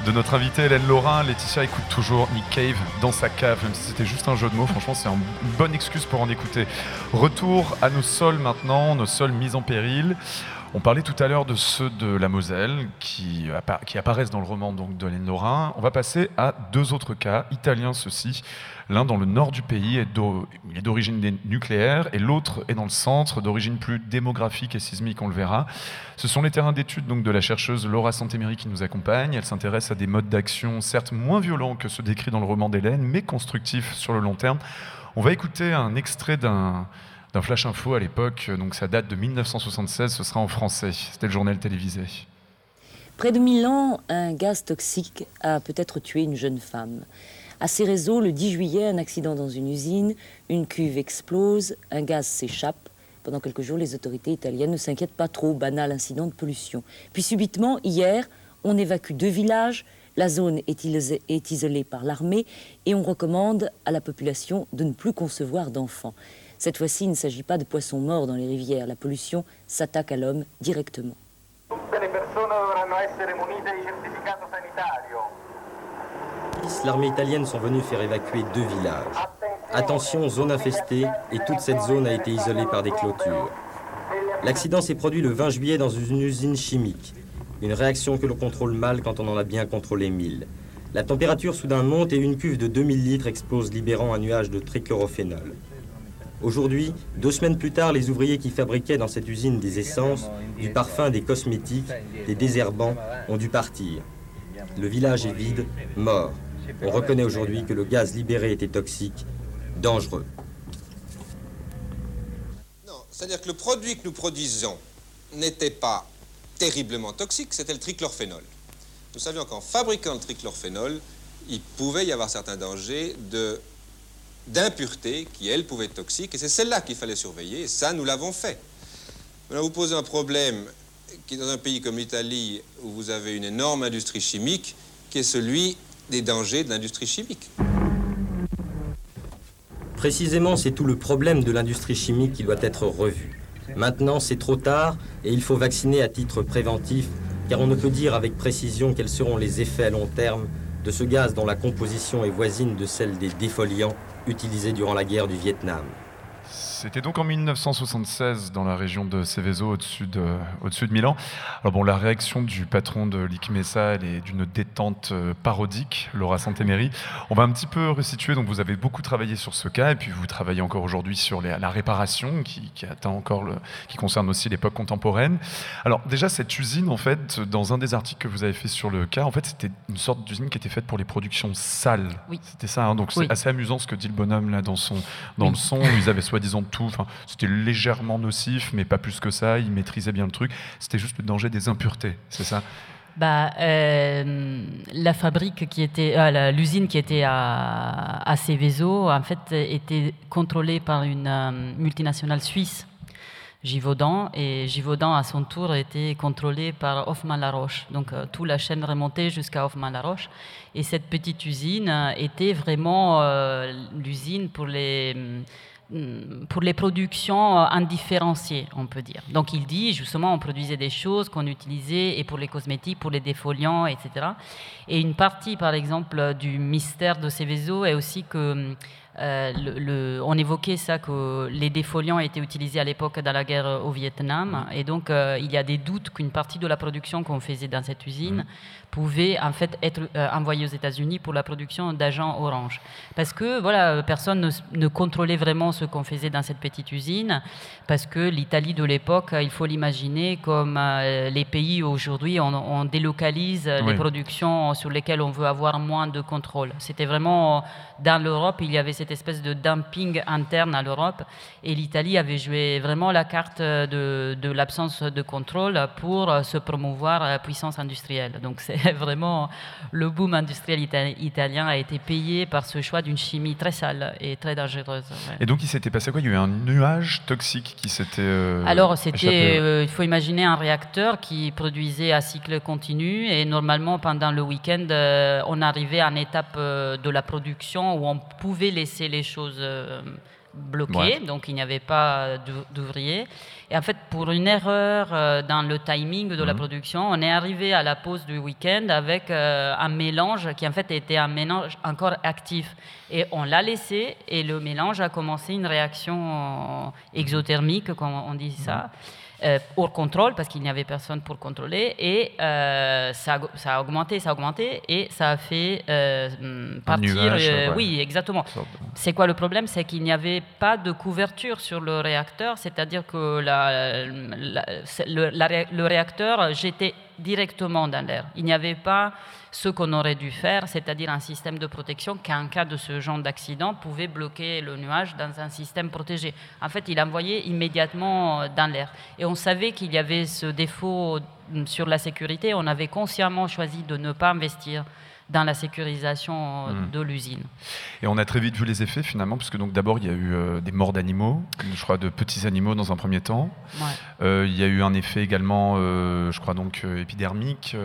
de notre invitée Hélène Laurin. Laetitia écoute toujours Nick Cave dans sa cave, même si c'était juste un jeu de mots. Franchement, c'est une bonne excuse pour en écouter. Retour à nos sols maintenant, nos sols mis en péril. On parlait tout à l'heure de ceux de la Moselle qui, appa- qui apparaissent dans le roman donc, de. On va passer à deux autres cas, italiens ceux-ci. L'un dans le nord du pays est d'origine nucléaire et l'autre est dans le centre, d'origine plus démographique et sismique, on le verra. Ce sont les terrains d'études donc de la chercheuse Laura Santéméry qui nous accompagne. Elle s'intéresse à des modes d'action certes moins violents que ceux décrits dans le roman d'Hélène, mais constructifs sur le long terme. On va écouter un extrait d'un d'un flash info à l'époque, donc ça date de 1976, ce sera en français. C'était le journal télévisé. Près de Milan, un gaz toxique a peut-être tué une jeune femme. À ces réseaux, le 10 juillet, un accident dans une usine, une cuve explose, un gaz s'échappe. Pendant quelques jours, les autorités italiennes ne s'inquiètent pas trop, banal incident de pollution. Puis subitement, hier, on évacue deux villages, la zone est isolée par l'armée et on recommande à la population de ne plus concevoir d'enfants. Cette fois-ci, il ne s'agit pas de poissons morts dans les rivières, la pollution s'attaque à l'homme directement. L'armée italienne sont venus faire évacuer deux villages. Attention, zone infestée, et toute cette zone a été isolée par des clôtures. L'accident s'est produit le 20 juillet dans une usine chimique. Une réaction que l'on contrôle mal quand on en a bien contrôlé 1000. La température soudain monte et une cuve de 2000 litres explose libérant un nuage de trichlorophénol. Aujourd'hui, deux semaines plus tard, les ouvriers qui fabriquaient dans cette usine des essences, du parfum, des cosmétiques, des désherbants ont dû partir. Le village est vide, mort. On reconnaît aujourd'hui que le gaz libéré était toxique, dangereux. C'est-à-dire que le produit que nous produisons n'était pas terriblement toxique, c'était le trichlorphénol. Nous savions qu'en fabriquant le trichlorphénol, il pouvait y avoir certains dangers de d'impuretés qui, elles, pouvaient être toxiques, et c'est celle-là qu'il fallait surveiller, et ça, nous l'avons fait. Maintenant, vous posez un problème qui dans un pays comme l'Italie, où vous avez une énorme industrie chimique, qui est celui des dangers de l'industrie chimique. Précisément, c'est tout le problème de l'industrie chimique qui doit être revu. Maintenant, c'est trop tard et il faut vacciner à titre préventif, car on ne peut dire avec précision quels seront les effets à long terme de ce gaz dont la composition est voisine de celle des défoliants utilisés durant la guerre du Vietnam. C'était donc en 1976 dans la région de Seveso, au-dessus de, au-dessus de Milan. Alors bon, la réaction du patron de l'ICMESA, elle est d'une détente euh, parodique, Laura Santemery. On va un petit peu resituer, donc vous avez beaucoup travaillé sur ce cas, et puis vous travaillez encore aujourd'hui sur les- la réparation, qui, qui atteint encore le, qui concerne aussi l'époque contemporaine. Alors déjà, cette usine, en fait, dans un des articles que vous avez fait sur le cas, en fait, c'était une sorte d'usine qui était faite pour les productions sales. Oui. C'était ça, hein, donc c'est Oui. assez amusant ce que dit le bonhomme là dans son dans Oui. le son. Ils avaient soi-disant tout. Enfin, c'était légèrement nocif, mais pas plus que ça. Ils maîtrisaient bien le truc. C'était juste le danger des impuretés, c'est ça? Bah, euh, la fabrique qui était, euh, l'usine qui était à, à Seveso, en fait, était contrôlée par une euh, multinationale suisse, Givaudan, et Givaudan, à son tour, était contrôlé par Hoffmann-La-Roche. Donc, euh, toute la chaîne remontait jusqu'à Hoffmann-La-Roche. Et cette petite usine était vraiment l'usine pour les pour les productions euh, indifférenciées, on peut dire. Donc il dit, justement, on produisait des choses qu'on utilisait et pour les cosmétiques, pour les défoliants, etc. Et une partie, par exemple, du mystère de Seveso est aussi que euh, le- le- on évoquait ça que les défoliants étaient utilisés à l'époque dans la guerre au Vietnam, et donc euh, il y a des doutes qu'une partie de la production qu'on faisait dans cette usine pouvait en fait être euh, envoyée aux États-Unis pour la production d'agents orange, parce que voilà, personne ne, contrôlait vraiment ce qu'on faisait dans cette petite usine, parce que l'Italie de l'époque, il faut l'imaginer comme euh, les pays aujourd'hui on, on délocalise euh, les productions sur lesquelles on veut avoir moins de contrôle. C'était vraiment dans l'Europe, il y avait cette espèce de dumping interne à l'Europe et l'Italie avait joué vraiment la carte de, de l'absence de contrôle pour euh, se promouvoir euh, puissance industrielle. Donc c'est vraiment le boom industriel ita- italien a été payé par ce choix d'une chimie très sale et très dangereuse. ouais. Et donc, il s'était passé quoi? Il y a eu un nuage toxique qui s'était. euh, Alors, c'était, euh, il faut imaginer un réacteur qui produisait à cycle continu et normalement, pendant le week-end, euh, on arrivait à une étape de la production où on pouvait laisser les choses Ouais. donc il n'y avait pas d'ou- d'ouvriers. Et en fait, pour une erreur euh, dans le timing de la Mhm. production, on est arrivé à la pause du week-end avec euh, un mélange qui en fait était un mélange encore actif. Et on l'a laissé et le mélange a commencé une réaction euh, exothermique, comme on dit ça. Euh, hors contrôle parce qu'il n'y avait personne pour contrôler et euh, ça, a, ça a augmenté, ça a augmenté et ça a fait euh, partir. nuage, euh, ouais. Oui, exactement. C'est quoi le problème? C'est qu'il n'y avait pas de couverture sur le réacteur, c'est-à-dire que la- la- c'est- le, la le réacteur jetait directement dans l'air. Il n'y avait pas ce qu'on aurait dû faire, c'est-à-dire un système de protection qui, en cas de ce genre d'accident, pouvait bloquer le nuage dans un système protégé. En fait, il envoyait immédiatement euh, dans l'air. Et on savait qu'il y avait ce défaut mm, sur la sécurité. On avait consciemment choisi de ne pas investir dans la sécurisation euh, Mm. de l'usine. Et on a très vite vu les effets finalement, puisque donc d'abord il y a eu euh, des morts d'animaux, je crois de petits animaux dans un premier temps. Ouais. Euh, il y a eu un effet également, euh, je crois donc épidermique,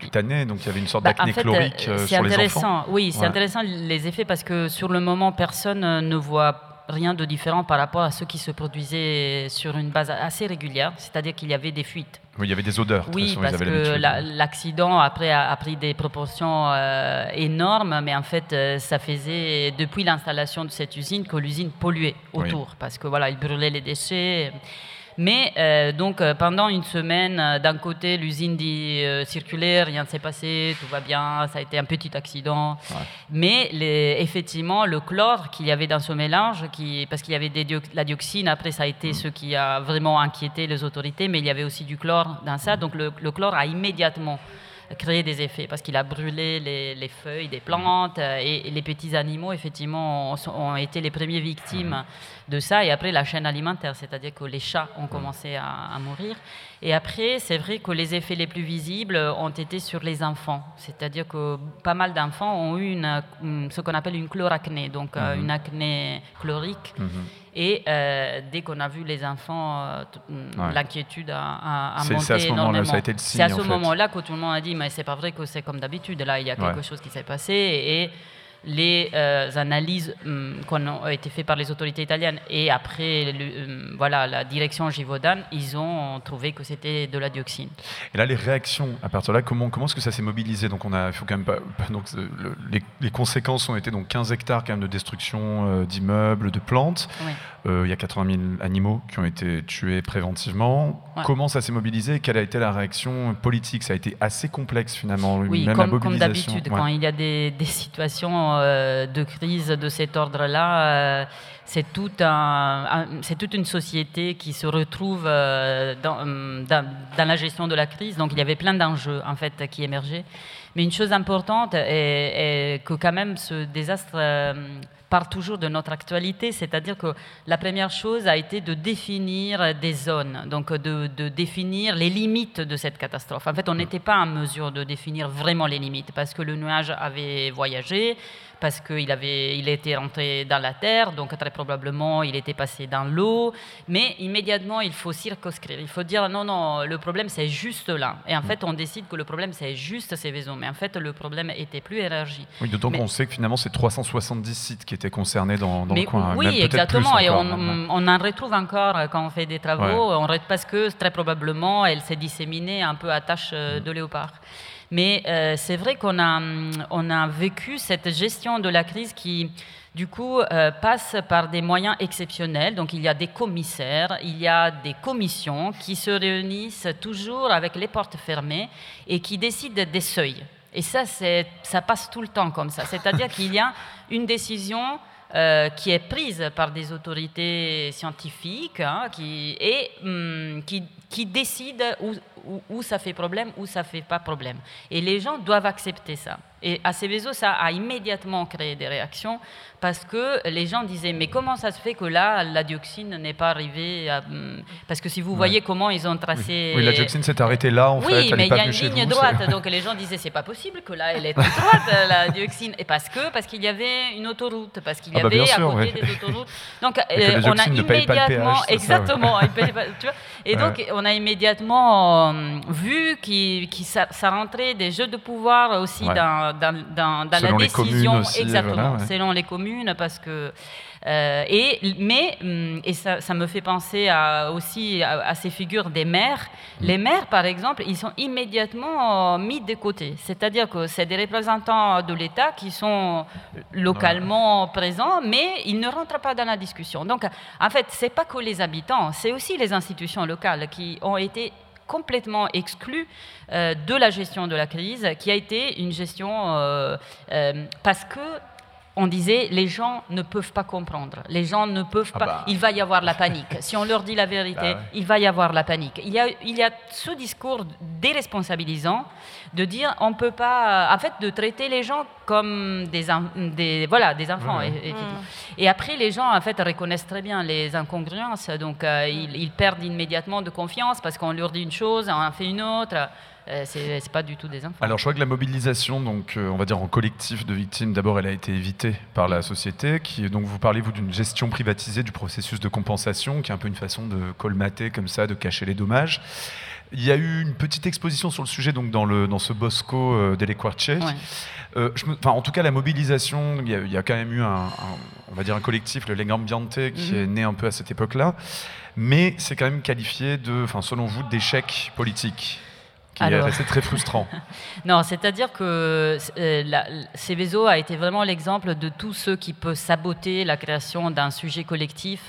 cutané, donc il y avait une sorte Bah, d'acné en fait, chlorique c'est sur les intéressant. enfants. Oui, c'est Ouais. intéressant les effets parce que sur le moment, personne ne voit rien de différent par rapport à ce qui se produisait sur une base assez régulière, c'est-à-dire qu'il y avait des fuites. Oui, il y avait des odeurs. Oui, façon, ils parce que l'accident après a, a pris des proportions euh, énormes, mais en fait, euh, ça faisait depuis l'installation de cette usine que l'usine polluait Oui. autour, parce que voilà, il brûlait les déchets. Mais euh, donc euh, pendant une semaine, euh, d'un côté, l'usine dit euh, circulaire, rien ne s'est passé, tout va bien, ça a été un petit accident. Mais les- effectivement, le chlore qu'il y avait dans ce mélange, qui, parce qu'il y avait des dio- la dioxine, après ça a été ce qui a vraiment inquiété les autorités, mais il y avait aussi du chlore dans ça. Donc le, le chlore a immédiatement créé des effets parce qu'il a brûlé les, les feuilles des plantes euh, et, et les petits animaux effectivement ont, ont été les premières victimes de ça et après la chaîne alimentaire c'est-à-dire que les chats ont commencé à, à mourir et après c'est vrai que les effets les plus visibles ont été sur les enfants c'est-à-dire que pas mal d'enfants ont eu une, une- ce qu'on appelle une chloracné donc euh, Mhm. une acné chlorique Mhm. Et euh, dès qu'on a vu les enfants, euh, Ouais. l'inquiétude a, a- a monté c'est à ce moment-là, énormément. C'est à ce moment-là que tout le monde a dit, mais c'est pas vrai que c'est comme d'habitude. Là, il y a quelque Ouais. chose qui s'est passé et les euh, analyses hum, qui ont été faites par les autorités italiennes et après le- hum, voilà, la direction Givaudan, ils ont trouvé que c'était de la dioxine. Et là, les réactions à partir de là, comment, comment est-ce que ça s'est mobilisé? Donc, on a, faut quand même pas. Donc, euh, le- les, les conséquences ont été donc 15 hectares quand même de destruction euh, d'immeubles, de plantes. Oui. Euh, il y a 80 000 animaux qui ont été tués préventivement. Ouais. Comment ça s'est mobilisé? Quelle a été la réaction politique? Ça a été assez complexe finalement. Oui, même comme, comme d'habitude, Ouais. quand il y a des, des situations euh, de crise de cet ordre-là, euh, c'est tout un, un- c'est toute une société qui se retrouve dans, dans, dans la gestion de la crise. Donc il y avait plein d'enjeux en fait qui émergeaient. Mais une chose importante est, est que quand même ce désastre part toujours de notre actualité, c'est-à-dire que la première chose a été de définir des zones, donc de, de définir les limites de cette catastrophe. En fait, on n'était pas en mesure de définir vraiment les limites parce que le nuage avait voyagé, parce qu'il avait, il était rentré dans la terre, donc très probablement il était passé dans l'eau, mais immédiatement il faut circonscrire, il faut dire non, non, le problème c'est juste là. Et en fait, on décide que le problème c'est juste ces vaisseaux, mais en fait le problème était plus élargi. Oui, d'autant qu'on sait que finalement, c'est 370 sites qui étaient concernés dans, dans mais le coin. Oui, même peut-être exactement. plus et encore, on, en retrouve encore euh, quand on fait des travaux. Ouais. On re- parce que très probablement, elle s'est disséminée un peu à tâche euh, de léopard. Mais euh, c'est vrai qu'on a, on a vécu cette gestion de la crise qui, du coup, euh, passe par des moyens exceptionnels. Donc, il y a des commissaires, il y a des commissions qui se réunissent toujours avec les portes fermées et qui décident des seuils. Et ça, ça passe tout le temps comme ça. C'est-à-dire qu'il y a une décision euh, qui est prise par des autorités scientifiques hein, qui, et hum, qui, qui décident où, ça fait problème, où ça fait pas problème. Et les gens doivent accepter ça. Et à Céveso, ça a immédiatement créé des réactions parce que les gens disaient mais comment ça se fait que là la dioxine n'est pas arrivée à- hum, parce que si vous Ouais. voyez comment ils ont tracé Oui, la dioxine s'est arrêtée là, en oui, fait. Mais il y a une ligne vous, droite, donc les gens disaient c'est pas possible que là elle est toute droite la dioxine, et parce que parce qu'il y avait une autoroute, parce qu'il y Ah bah avait bien à sûr, côté ouais. des autoroutes. Donc que euh, on a immédiatement, ça, ouais. exactement, tu vois. et donc on a immédiatement euh, vu qu'il qu'il ça, ça rentrait des jeux de pouvoir aussi dans, dans, dans, dans Selon la les communes décision, aussi, exactement, voilà, ouais. selon les communes, parce que euh, et mais hum, et ça, ça me fait penser à, aussi à, à ces figures des maires. Mm. Les maires, par exemple, ils sont immédiatement euh, mis de côté. C'est-à-dire que c'est des représentants de l'État qui sont localement présents, mais ils ne rentrent pas dans la discussion. Donc, en fait, c'est pas que les habitants, c'est aussi les institutions locales qui ont été complètement exclus euh, de la gestion de la crise, qui a été une gestion euh, euh, parce que on disait les gens ne peuvent pas comprendre, les gens ne peuvent pas, bah. il va y avoir la panique. si on leur dit la vérité, Ah ouais. il va y avoir la panique. Il y a, il y a ce discours déresponsabilisant de dire on peut pas, en fait, de traiter les gens comme des, voilà, des enfants. Ouais. et- après, les gens, en fait, reconnaissent très bien les incongruences, donc euh, ils, ils perdent immédiatement de confiance parce qu'on leur dit une chose, on en fait une autre. Euh, c'est pas du tout des enfants. Alors, je crois que la mobilisation, donc, euh, on va dire en collectif de victimes, d'abord, elle a été évitée par la société. Qui, donc, vous parlez vous d'une gestion privatisée du processus de compensation, qui est un peu une façon de colmater comme ça, de cacher les dommages. Il y a eu une petite exposition sur le sujet donc dans, le, dans ce Bosco euh, delle. Euh, je me- enfin, en tout cas, la mobilisation, il y, a, il y a quand même eu un, un- on va dire un collectif, le Legambiente, qui Mhm. est né un peu à cette époque-là, mais c'est quand même qualifié de, selon vous, d'échec politique, qui est Alors. resté très frustrant. Non, c'est-à-dire que euh, la- Céveso a été vraiment l'exemple de tous ceux qui peuvent saboter la création d'un sujet collectif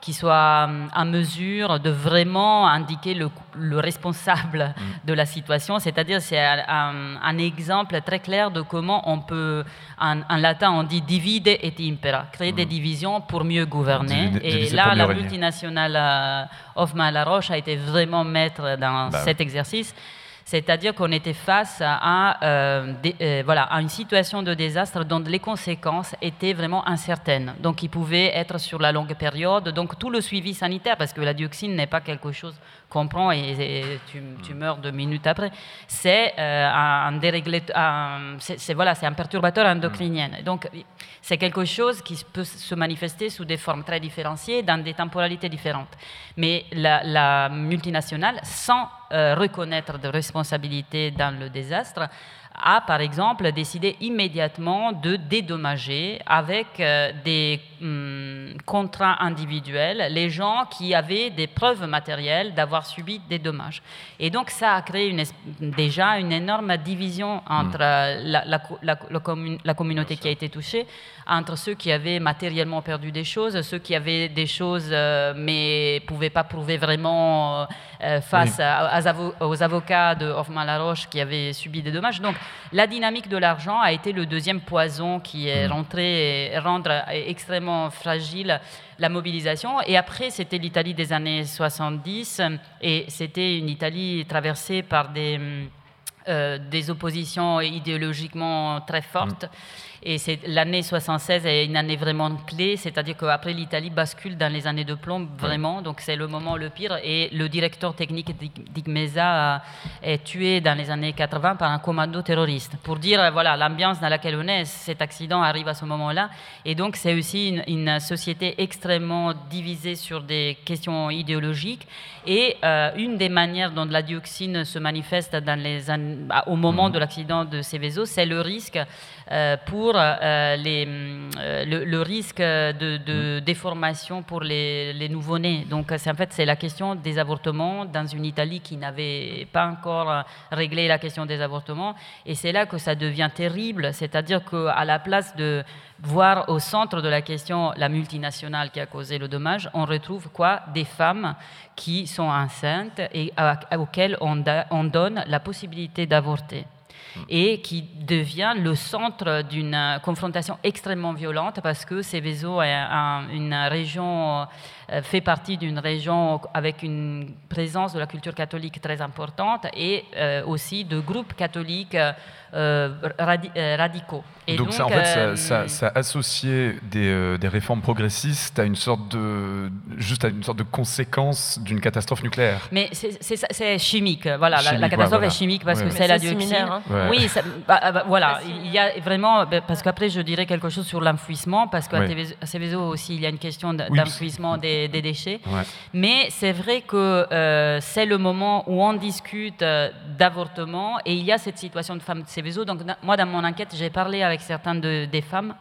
qui soit hum, en mesure de vraiment indiquer le, le responsable de la situation. C'est-à-dire, c'est un, un exemple très clair de comment on peut, en, en latin, on dit divide et impera, créer des divisions pour mieux gouverner. Divi- et là, la multinationale euh, Hoffmann Laroche a été vraiment maître dans Bah cet exercice. C'est-à-dire qu'on était face à, euh, euh, à une situation de désastre dont les conséquences étaient vraiment incertaines. Donc, ils pouvaient être sur la longue période. Donc, tout le suivi sanitaire, parce que la dioxine n'est pas quelque chose qu'on prend et, et tu, tu meurs deux minutes après, c'est euh, un, c'est- c'est- voilà, c'est un perturbateur endocrinien. Donc, c'est quelque chose qui peut se manifester sous des formes très différenciées, dans des temporalités différentes. Mais la, la multinationale, sans euh, reconnaître de responsabilité dans le désastre, a par exemple décidé immédiatement de dédommager avec euh, des hum, contrats individuels les gens qui avaient des preuves matérielles d'avoir subi des dommages. Et donc ça a créé une déjà une énorme division entre euh, la, la co- la- la commun- la communauté qui a été touchée, entre ceux qui avaient matériellement perdu des choses, ceux qui avaient des choses euh, mais ne pouvaient pas prouver vraiment euh, face Oui. à- aux, avo- aux avocats de Hoffmann Laroche qui avaient subi des dommages. Donc la dynamique de l'argent a été le deuxième poison qui est rentré et rendre extrêmement fragile la mobilisation. Et après, c'était l'Italie des années 70 et c'était une Italie traversée par des... euh, des oppositions idéologiquement très fortes. Et c'est l'année 76 est une année vraiment clé, c'est-à-dire qu'après l'Italie bascule dans les années de plomb vraiment, donc c'est le moment le pire. Et le directeur technique d'Ig- d'Igmesa est tué dans les années 80 par un commando terroriste. Pour dire voilà l'ambiance dans laquelle on est, cet accident arrive à ce moment-là. Et donc c'est aussi une, une société extrêmement divisée sur des questions idéologiques. Et euh, une des manières dont la dioxine se manifeste dans les au moment de l'accident de Seveso, c'est le risque pour euh, les, hum, euh, le, le risque de, de déformation pour les, les nouveau-nés. Donc, c'est en fait c'est la question des avortements dans une Italie qui n'avait pas encore euh, réglé la question des avortements. Et c'est là que ça devient terrible, c'est-à-dire qu'à la place de voir au centre de la question la multinationale qui a causé le dommage, on retrouve quoi? Des femmes qui sont enceintes et à- à- auxquelles on, da- on donne la possibilité d'avorter et qui devient le centre d'une confrontation extrêmement violente parce que Seveso est un- une région, fait partie d'une région avec une présence de la culture catholique très importante et euh, aussi de groupes catholiques euh, radi- euh, radicaux. Et donc, ça, en fait, euh, ça, ça- ça associait des, euh, des réformes progressistes à une sorte de, juste à une sorte de conséquence d'une catastrophe nucléaire. Mais c'est- chimique, voilà. la- la, Chimique, ouais, catastrophe voilà. est chimique parce Ouais. que c'est la dioxine. hein. Ouais. Oui, ça- bah, ah, bah, voilà. Il y a vraiment bah, parce qu'après je dirais quelque chose sur l'enfouissement parce qu'à Seveso aussi il y a une question Oui, d'enfouissement des, des déchets. Ouais. Mais c'est vrai que euh, c'est le moment où on discute euh, d'avortement et il y a cette situation de femmes de Seveso. Donc moi dans mon enquête j'ai parlé avec certaines de- des femmes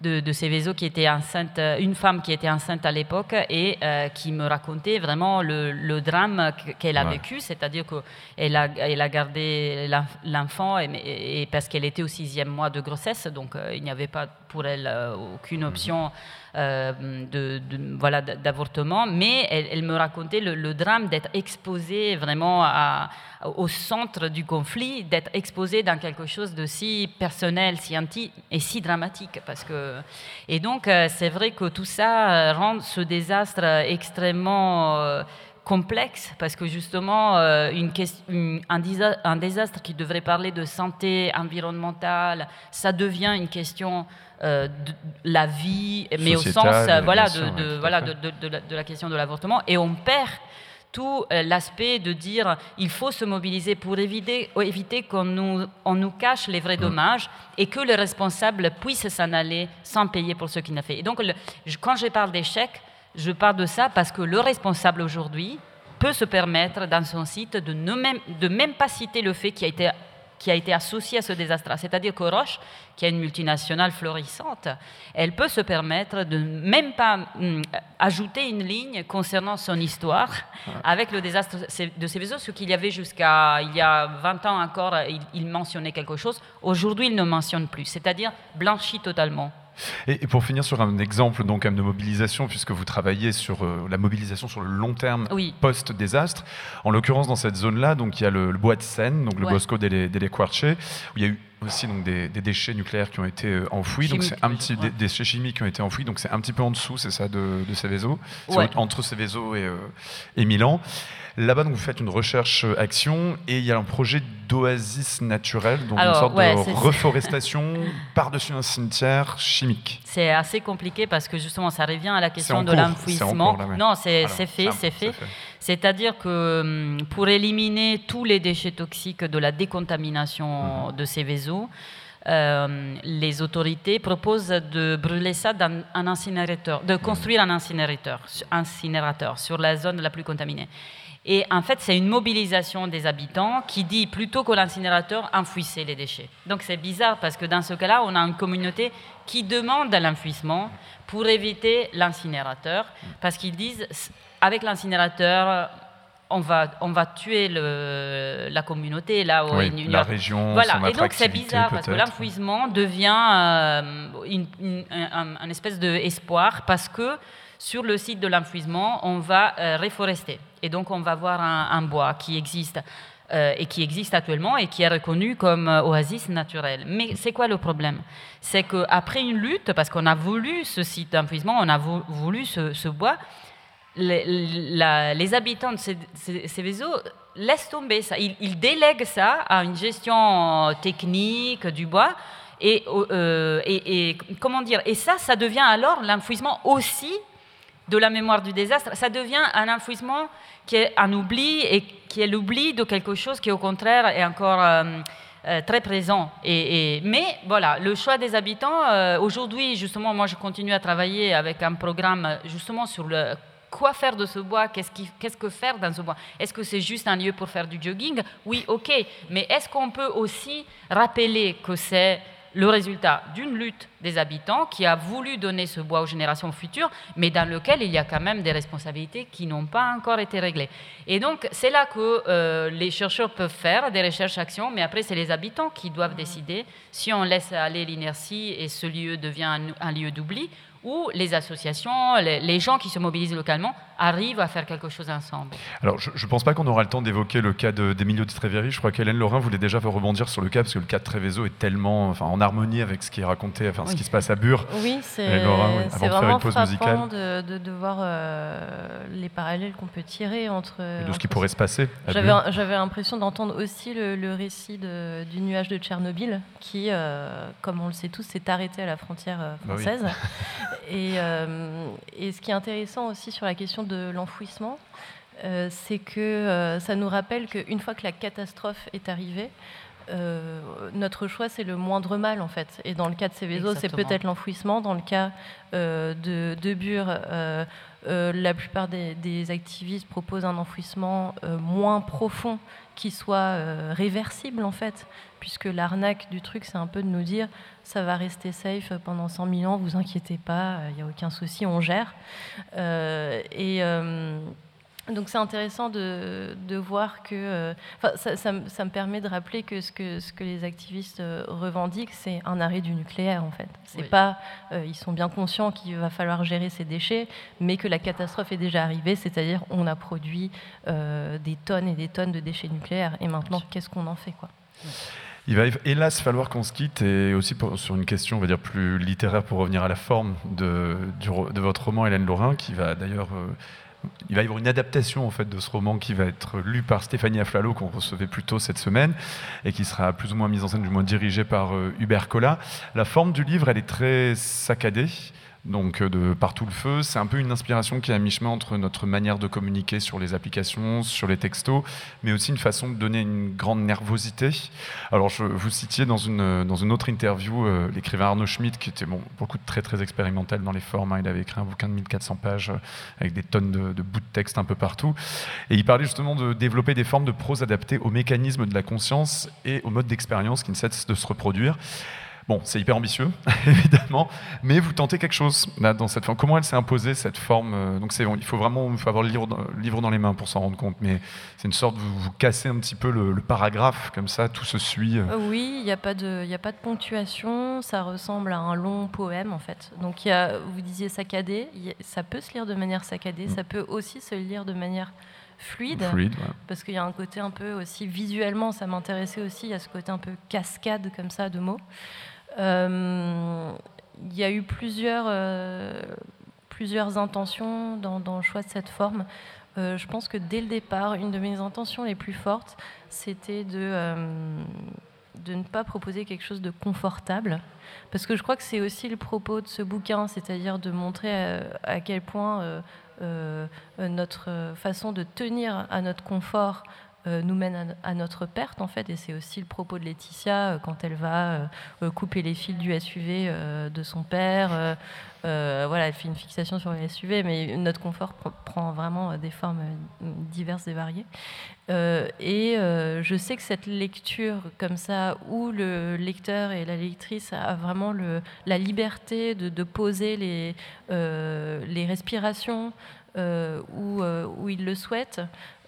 de, de Seveso qui était enceinte, euh, une femme qui était enceinte à l'époque et euh, qui me racontait vraiment le, le drame que- qu'elle a Ouais. vécu, c'est-à-dire qu'elle a, elle a gardé l'enf- l'enfant et, et parce qu'elle était au sixième mois de grossesse, donc euh, il n'y avait pas pour elle aucune option euh, de, de- voilà, d'avortement, mais elle, me racontait le, drame d'être exposée vraiment au centre du conflit, d'être exposée dans quelque chose de si personnel, si intime et si dramatique. Parce que... Et donc, euh, c'est vrai que tout ça euh, rend ce désastre extrêmement... euh, complexe parce que justement euh, une ques- une- un, désastre qui devrait parler de santé environnementale, ça devient une question euh, de la vie, mais au sens euh, voilà, de, voilà, de, de- la, de la question de l'avortement. Et on perd tout euh, l'aspect de dire il faut se mobiliser pour éviter, éviter qu'on nous, on nous cache les vrais dommages et que le responsable puisse s'en aller sans payer pour ce qu'il a fait. Et donc, le- quand je parle d'échec, je parle de ça parce que le responsable aujourd'hui peut se permettre dans son site de ne même, de même pas citer le fait qui a été qui a été associé à ce désastre. C'est-à-dire que Roche, qui est une multinationale florissante, elle peut se permettre de même pas hum, ajouter une ligne concernant son histoire avec le désastre de Seveso, ce qu'il y avait jusqu'à il y a 20 ans encore, il, il mentionnait quelque chose. Aujourd'hui, il ne mentionne plus, c'est-à-dire blanchi totalement. Et, pour finir sur un exemple donc de mobilisation, puisque vous travaillez sur euh, la mobilisation sur le long terme oui. post-désastre, en l'occurrence dans cette zone-là, donc il y a le, le, bois de Seine, donc le Ouais. Bosco delle, delle Quarce, où il y a eu aussi donc des, des déchets nucléaires qui ont été euh, enfouis, donc c'est un petit ouais. des déchets chimiques qui ont été enfouis, donc c'est un petit peu en dessous, c'est ça, de, de Ouais. entre Céveso et, euh, et Milan. Là-bas, donc, vous faites une recherche-action et il y a un projet d'oasis naturelle, donc Alors, une sorte ouais, de reforestation par-dessus un cimetière chimique. C'est assez compliqué parce que justement, ça revient à la question de l'enfouissement. Non, c'est fait, c'est fait. C'est-à-dire que hum, pour éliminer tous les déchets toxiques de la décontamination Mhm. de ces vaisseaux, euh, les autorités proposent de brûler ça dans un incinérateur, de construire un incinérateur, incinérateur sur la zone la plus contaminée. Et en fait, c'est une mobilisation des habitants qui dit plutôt que l'incinérateur, enfouissez les déchets. Donc c'est bizarre parce que dans ce cas-là, on a une communauté qui demande l'enfouissement pour éviter l'incinérateur parce qu'ils disent avec l'incinérateur, on va, on va tuer le, la communauté là où Oui, a- la région, Voilà. son Et donc c'est bizarre parce que l'enfouissement devient euh, une, une- un, un espèce d'espoir parce que sur le site de l'enfouissement, on va euh, reforester. Et donc on va voir un, bois qui existe. euh, et qui existe actuellement et qui est reconnu comme euh, oasis naturel. Mais c'est quoi le problème? C'est qu'après une lutte, parce qu'on a voulu ce site d'enfouissement, on a vou- voulu ce, bois, les, habitants de ces, ces- vaisseaux laissent tomber ça. Ils, ils délèguent ça à une gestion technique du bois. Et, euh, et comment dire? Et ça, ça devient alors l'enfouissement aussi de la mémoire du désastre. Ça devient un enfouissement qui est un oubli et qui est l'oubli de quelque chose qui, au contraire, est encore euh, euh, très présent. Et, mais voilà, le choix des habitants. euh, Aujourd'hui, justement, moi, je continue à travailler avec un programme justement sur le quoi faire de ce bois, qu'est-ce que faire dans ce bois? Est-ce que c'est juste un lieu pour faire du jogging? Oui, ok. Mais est-ce qu'on peut aussi rappeler que c'est le résultat d'une lutte des habitants qui a voulu donner ce bois aux générations futures, mais dans lequel il y a quand même des responsabilités qui n'ont pas encore été réglées. Et donc, c'est là que euh, les chercheurs peuvent faire des recherches-actions, mais après, c'est les habitants qui doivent décider si on laisse aller l'inertie et ce lieu devient un, lieu d'oubli, ou les associations, les gens qui se mobilisent localement arrivent à faire quelque chose ensemble. Alors, je ne pense pas qu'on aura le temps d'évoquer le cas de- d'Emilio Di Treveri. Je crois qu'Hélène Laurin voulait déjà rebondir sur le cas, parce que le cas de Treveso est tellement enfin, en harmonie avec ce qui est raconté, enfin, ce qui se passe à Bure. Oui, c'est oui, de vraiment frappant de, de, de voir euh, les parallèles qu'on peut tirer entre. Et de ce qui pourrait se passer J'avais l'impression d'entendre aussi le, le récit de- du nuage de Tchernobyl, qui, euh, comme on le sait tous, s'est arrêté à la frontière euh, Bah oui. française. et, euh, et ce qui est intéressant aussi sur la question de l'enfouissement, euh, c'est que euh, ça nous rappelle qu'une fois que la catastrophe est arrivée, euh, notre choix, c'est le moindre mal, en fait. Et dans le cas de Céveso, c'est peut-être l'enfouissement. Dans le cas euh, de, de Bure, euh, la plupart des, des activistes proposent un enfouissement moins profond qui soit euh, réversible, en fait. Puisque l'arnaque du truc, c'est un peu de nous dire ça va rester safe pendant 100 000 ans, vous inquiétez pas, il n'y a aucun souci, on gère. Euh, et. Donc c'est intéressant de, de voir que... euh, ça, ça me- ça me permet de rappeler que ce que, ce que les activistes euh, revendiquent, c'est un arrêt du nucléaire, en fait. C'est Oui. pas... euh, ils sont bien conscients qu'il va falloir gérer ces déchets, mais que la catastrophe est déjà arrivée, c'est-à-dire on a produit euh, des tonnes et des tonnes de déchets nucléaires. Et maintenant, qu'est-ce qu'on en fait, quoi? Il va hélas falloir qu'on se quitte et aussi pour- sur une question, on va dire plus littéraire pour revenir à la forme de, du ro- de votre roman Hélène Laurin, qui va d'ailleurs, euh, il va y avoir une adaptation en fait de ce roman qui va être lu par Stéphanie Aflalo qu'on recevait plus tôt cette semaine et qui sera plus ou moins mise en scène, du moins dirigée par euh, Hubert Collat. La forme du livre, elle est très saccadée. Donc euh, de Partout le feu, c'est un peu une inspiration qui est à mi-chemin entre notre manière de communiquer sur les applications, sur les textos, mais aussi une façon de donner une grande nervosité. Alors je, vous citiez dans une, dans une autre interview euh, l'écrivain Arnaud Schmitt, qui était bon, beaucoup très très expérimental dans les formes. Il avait écrit un bouquin de 1400 pages euh, avec des tonnes de, de bouts de texte un peu partout. Et il parlait justement de développer des formes de prose adaptées aux mécanismes de la conscience et au mode d'expérience qui ne cessent de se reproduire. Bon, c'est hyper ambitieux, évidemment, mais vous tentez quelque chose là, dans cette forme. Comment elle s'est imposée, cette forme euh, Donc, c'est, il faut vraiment il faut avoir le livre, dans, le livre dans les mains pour s'en rendre compte, mais c'est une sorte, vous, vous cassez un petit peu le, le paragraphe, comme ça, tout se suit. Euh, Oui, il n'y a, pas de- y a pas de ponctuation, ça ressemble à un long poème en fait. Donc il y a, vous disiez saccadé, a- ça peut se lire de manière saccadée, ça peut aussi se lire de manière fluide, Fluide, ouais. parce qu'il y a un côté un peu aussi visuellement, ça m'intéressait aussi, il y a ce côté un peu cascade comme ça de mots. Euh, Il y a eu plusieurs, euh, plusieurs intentions dans, le choix de cette forme. Euh, je pense que dès le départ, une de mes intentions les plus fortes, c'était de, de ne pas proposer quelque chose de confortable. Parce que je crois que c'est aussi le propos de ce bouquin, c'est-à-dire de montrer à, quel point notre façon de tenir à notre confort nous mène à, notre perte en fait et c'est aussi le propos de Laetitia euh, quand elle va euh, euh, couper les fils du SUV euh, de son père euh, euh, voilà elle fait une fixation sur le SUV mais notre confort pr- prend vraiment euh, des formes euh, diverses et variées. Euh, et euh, je sais que cette lecture comme ça où le lecteur et la lectrice a vraiment la liberté de, de poser les, euh, les respirations euh, où, euh, où il le souhaite,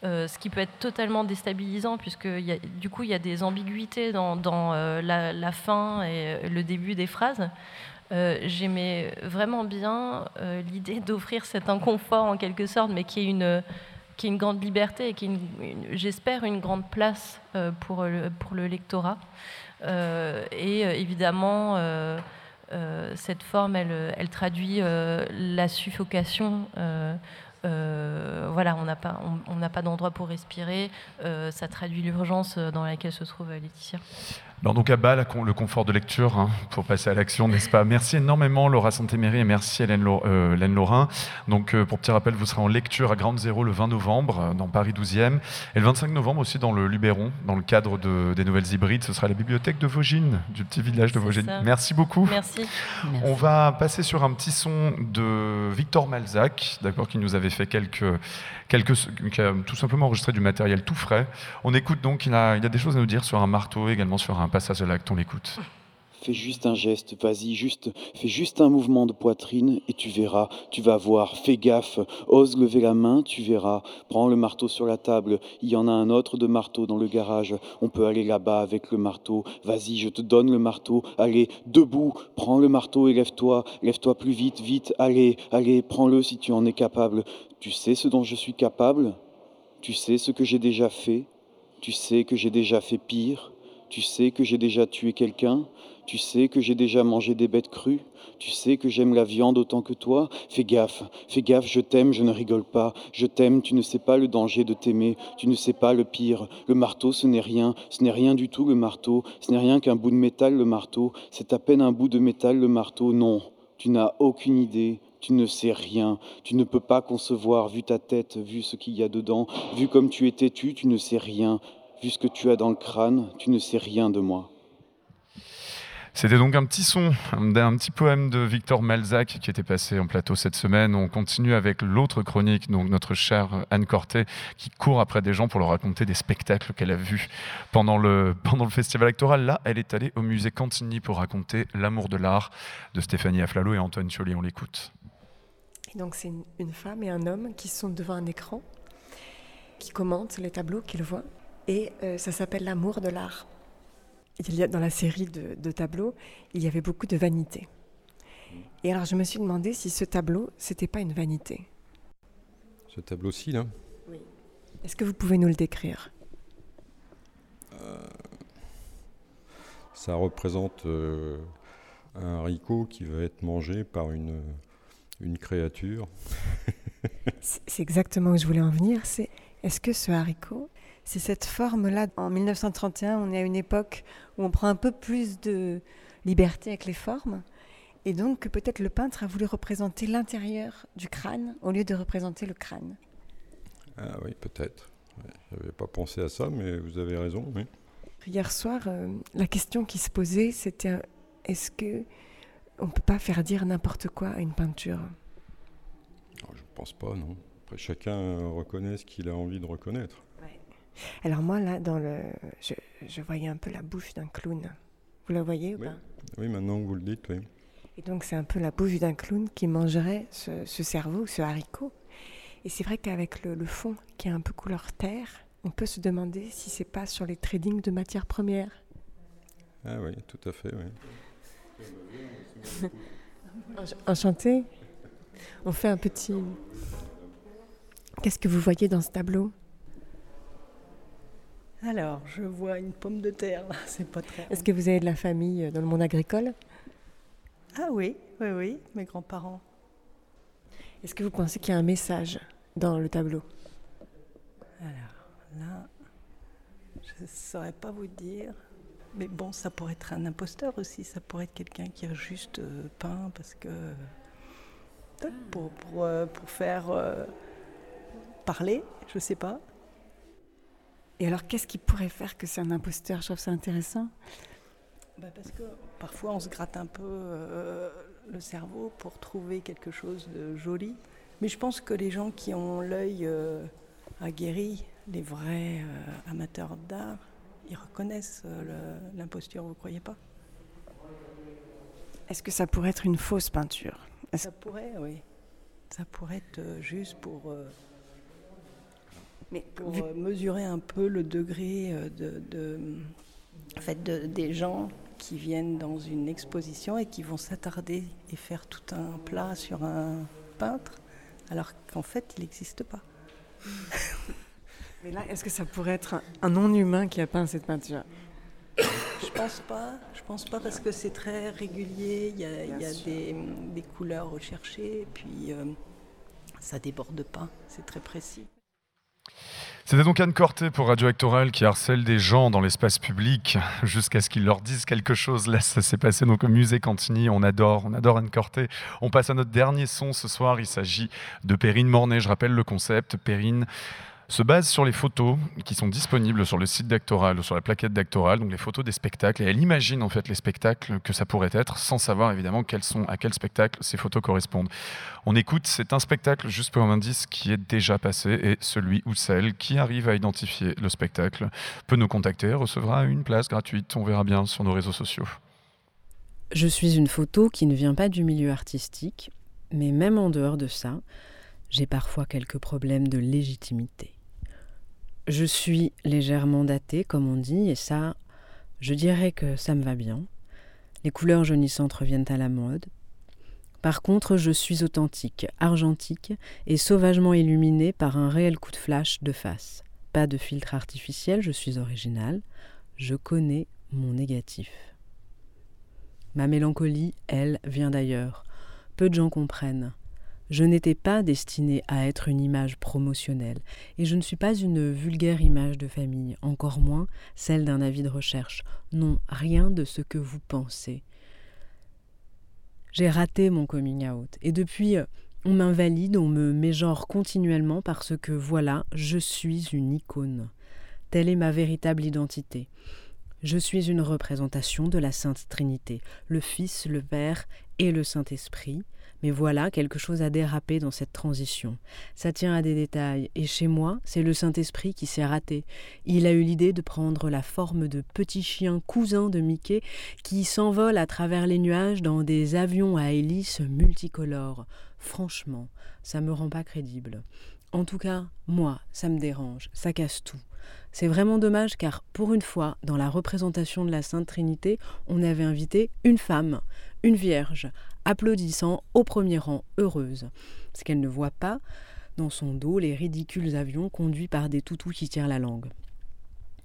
euh, ce qui peut être totalement déstabilisant puisque du coup il y a des ambiguïtés dans, dans, euh, la, fin et euh, le début des phrases. Euh, J'aimais vraiment bien euh, l'idée d'offrir cet inconfort en quelque sorte, mais qui est une, qui est une grande liberté et qui est, j'espère, une grande place euh, pour, le, pour le lectorat. Euh, et euh, évidemment, euh, euh, cette forme, elle, elle traduit euh, la suffocation. euh, euh, voilà, on n'a pas, on, on pas d'endroit pour respirer. Euh, ça traduit l'urgence dans laquelle se trouve euh, Laetitia. Donc à bas le confort de lecture hein, pour passer à l'action, n'est-ce pas? Merci énormément Laura Santéméry et merci Hélène, euh, Hélène Laurin. Donc euh, pour petit rappel, vous serez en lecture à Ground Zero le 20 novembre euh, dans Paris 12e et le 25 novembre aussi dans le Luberon, dans le cadre de- des nouvelles hybrides. Ce sera à la bibliothèque de Vaugines, du petit village de Vaugines. ça. Merci beaucoup. Merci. On va passer sur un petit son de Victor Malzac, d'accord, qui nous avait fait quelques, quelques, qui a tout simplement enregistré du matériel tout frais. On écoute donc, il a, il a des choses à nous dire sur un marteau, également sur un de l'acte. On l'écoute. Fais juste un geste, vas-y, juste, fais juste un mouvement de poitrine et tu verras, tu vas voir, fais gaffe, ose lever la main, tu verras, prends le marteau sur la table, il y en a un autre de marteau dans le garage, on peut aller là-bas avec le marteau, vas-y, je te donne le marteau, allez, debout, prends le marteau et lève-toi, lève-toi plus vite, vite, allez, allez, prends-le si tu en es capable, tu sais ce dont je suis capable, tu sais ce que j'ai déjà fait, tu sais que j'ai déjà fait pire, tu sais que j'ai déjà tué quelqu'un, tu sais que j'ai déjà mangé des bêtes crues, tu sais que j'aime la viande autant que toi. Fais gaffe, fais gaffe, je t'aime, je ne rigole pas. Je t'aime, tu ne sais pas le danger de t'aimer, tu ne sais pas le pire. Le marteau, ce n'est rien, ce n'est rien du tout le marteau, ce n'est rien qu'un bout de métal le marteau, c'est à peine un bout de métal le marteau. Non, tu n'as aucune idée. Tu ne sais rien, tu ne peux pas concevoir, vu ta tête, vu ce qu'il y a dedans, vu comme tu es têtu, tu ne sais rien, vu ce que tu as dans le crâne, tu ne sais rien de moi. C'était donc un petit son d'un petit poème de Victor Malzac qui était passé en plateau cette semaine. On continue avec l'autre chronique, donc notre chère Anne Cortet, qui court après des gens pour leur raconter des spectacles qu'elle a vus pendant le, pendant le festival actoral. Là, elle est allée au musée Cantigny pour raconter L'amour de l'art de Stéphanie Aflalo et Antoine Chioli. On l'écoute. Donc c'est une, une femme et un homme qui sont devant un écran, qui commentent les tableaux qu'ils voient, et euh, ça s'appelle l'amour de l'art. Il y a dans la série de, de tableaux, il y avait beaucoup de vanité. Et alors je me suis demandé si ce tableau, c'était pas une vanité. Ce tableau-ci, là? Oui. Est-ce que vous pouvez nous le décrire? Ça représente euh, un haricot qui va être mangé par une, une créature. C'est c'est exactement où je voulais en venir. C'est est-ce que ce haricot, c'est cette forme-là En 1931, on est à une époque où on prend un peu plus de liberté avec les formes. Et donc, peut-être le peintre a voulu représenter l'intérieur du crâne au lieu de représenter le crâne. Ah oui, peut-être. Je n'avais pas pensé à ça, mais vous avez raison. Oui. Hier soir, euh, la question qui se posait, c'était euh, est-ce que on peut pas faire dire n'importe quoi à une peinture? Alors, je ne pense pas, non. Après, chacun reconnaît ce qu'il a envie de reconnaître. Alors moi, là, dans le, je, je voyais un peu la bouche d'un clown. Vous la voyez ou Oui. pas? Oui, maintenant que vous le dites, oui. Et donc c'est un peu la bouche d'un clown qui mangerait ce, ce cerveau, ce haricot. Et c'est vrai qu'avec le, le fond qui est un peu couleur terre, on peut se demander si c'est pas sur les tradings de matières premières. Ah oui, tout à fait, oui. Ench- Enchanté. On fait un petit. Qu'est-ce que vous voyez dans ce tableau? Alors, je vois une pomme de terre, là, c'est pas très. Est-ce que vous avez de la famille euh, dans le monde agricole? Ah oui, oui, oui, mes grands-parents. Est-ce que vous pensez qu'il y a un message dans le tableau? Alors, là, je ne saurais pas vous dire. Mais bon, ça pourrait être un imposteur aussi, ça pourrait être quelqu'un qui a juste euh, peint parce que. Pour, pour, euh, pour faire euh, parler, je sais pas. Et alors, qu'est-ce qui pourrait faire que c'est un imposteur? Je trouve ça intéressant. Bah, parce que parfois on se gratte un peu euh, le cerveau pour trouver quelque chose de joli. Mais je pense que les gens qui ont l'œil euh, aguerri, les vrais euh, amateurs d'art, ils reconnaissent l'imposture, vous croyez pas? Est-ce que ça pourrait être une fausse peinture? Ça pourrait, oui. Ça pourrait être juste pour, euh, pour, vu- euh, mesurer un peu le degré euh, de, de- en fait, de- des gens qui viennent dans une exposition et qui vont s'attarder et faire tout un plat sur un peintre, alors qu'en fait, il n'existe pas. Mais là, est-ce que ça pourrait être un, un non-humain qui a peint cette peinture? Je pense pas. Je pense pas parce que c'est très régulier. Il y a, il y a des, des couleurs recherchées, et puis euh, ça déborde pas. C'est très précis. C'était donc Anne Corté pour Radio Actoral qui harcèle des gens dans l'espace public jusqu'à ce qu'ils leur disent quelque chose. Là, ça s'est passé donc au musée Cantini. On adore, on adore Anne Corté. On passe à notre dernier son ce soir. Il s'agit de Perrine Mornay. Je rappelle le concept. Perrine se base sur les photos qui sont disponibles sur le site d'Actoral ou sur la plaquette d'Actoral, donc les photos des spectacles. Et elle imagine en fait les spectacles que ça pourrait être sans savoir évidemment quels sont, à quel spectacle ces photos correspondent. On écoute, c'est un spectacle juste pour un indice qui est déjà passé et celui ou celle qui arrive à identifier le spectacle peut nous contacter, recevra une place gratuite. On verra bien sur nos réseaux sociaux. Je suis une photo qui ne vient pas du milieu artistique, mais même en dehors de ça, j'ai parfois quelques problèmes de légitimité. Je suis légèrement datée, comme on dit, et ça, je dirais que ça me va bien. Les couleurs jaunissantes reviennent à la mode. Par contre, je suis authentique, argentique et sauvagement illuminée par un réel coup de flash de face. Pas de filtre artificiel, je suis originale. Je connais mon négatif. Ma mélancolie, elle, vient d'ailleurs. Peu de gens comprennent. Je n'étais pas destinée à être une image promotionnelle, et je ne suis pas une vulgaire image de famille, encore moins celle d'un avis de recherche. Non, rien de ce que vous pensez. J'ai raté mon coming out, et depuis, on m'invalide, on me mégenre continuellement parce que voilà, je suis une icône. Telle est ma véritable identité. Je suis une représentation de la Sainte Trinité, le Fils, le Père et le Saint-Esprit. Mais voilà, quelque chose a dérapé dans cette transition. Ça tient à des détails, et chez moi, c'est le Saint-Esprit qui s'est raté. Il a eu l'idée de prendre la forme de petits chiens cousins de Mickey qui s'envolent à travers les nuages dans des avions à hélices multicolores. Franchement, ça me rend pas crédible. En tout cas, moi, ça me dérange, ça casse tout. C'est vraiment dommage car pour une fois, dans la représentation de la Sainte Trinité, on avait invité une femme, une vierge, applaudissant au premier rang, heureuse. Ce qu'elle ne voit pas, dans son dos, les ridicules avions conduits par des toutous qui tirent la langue.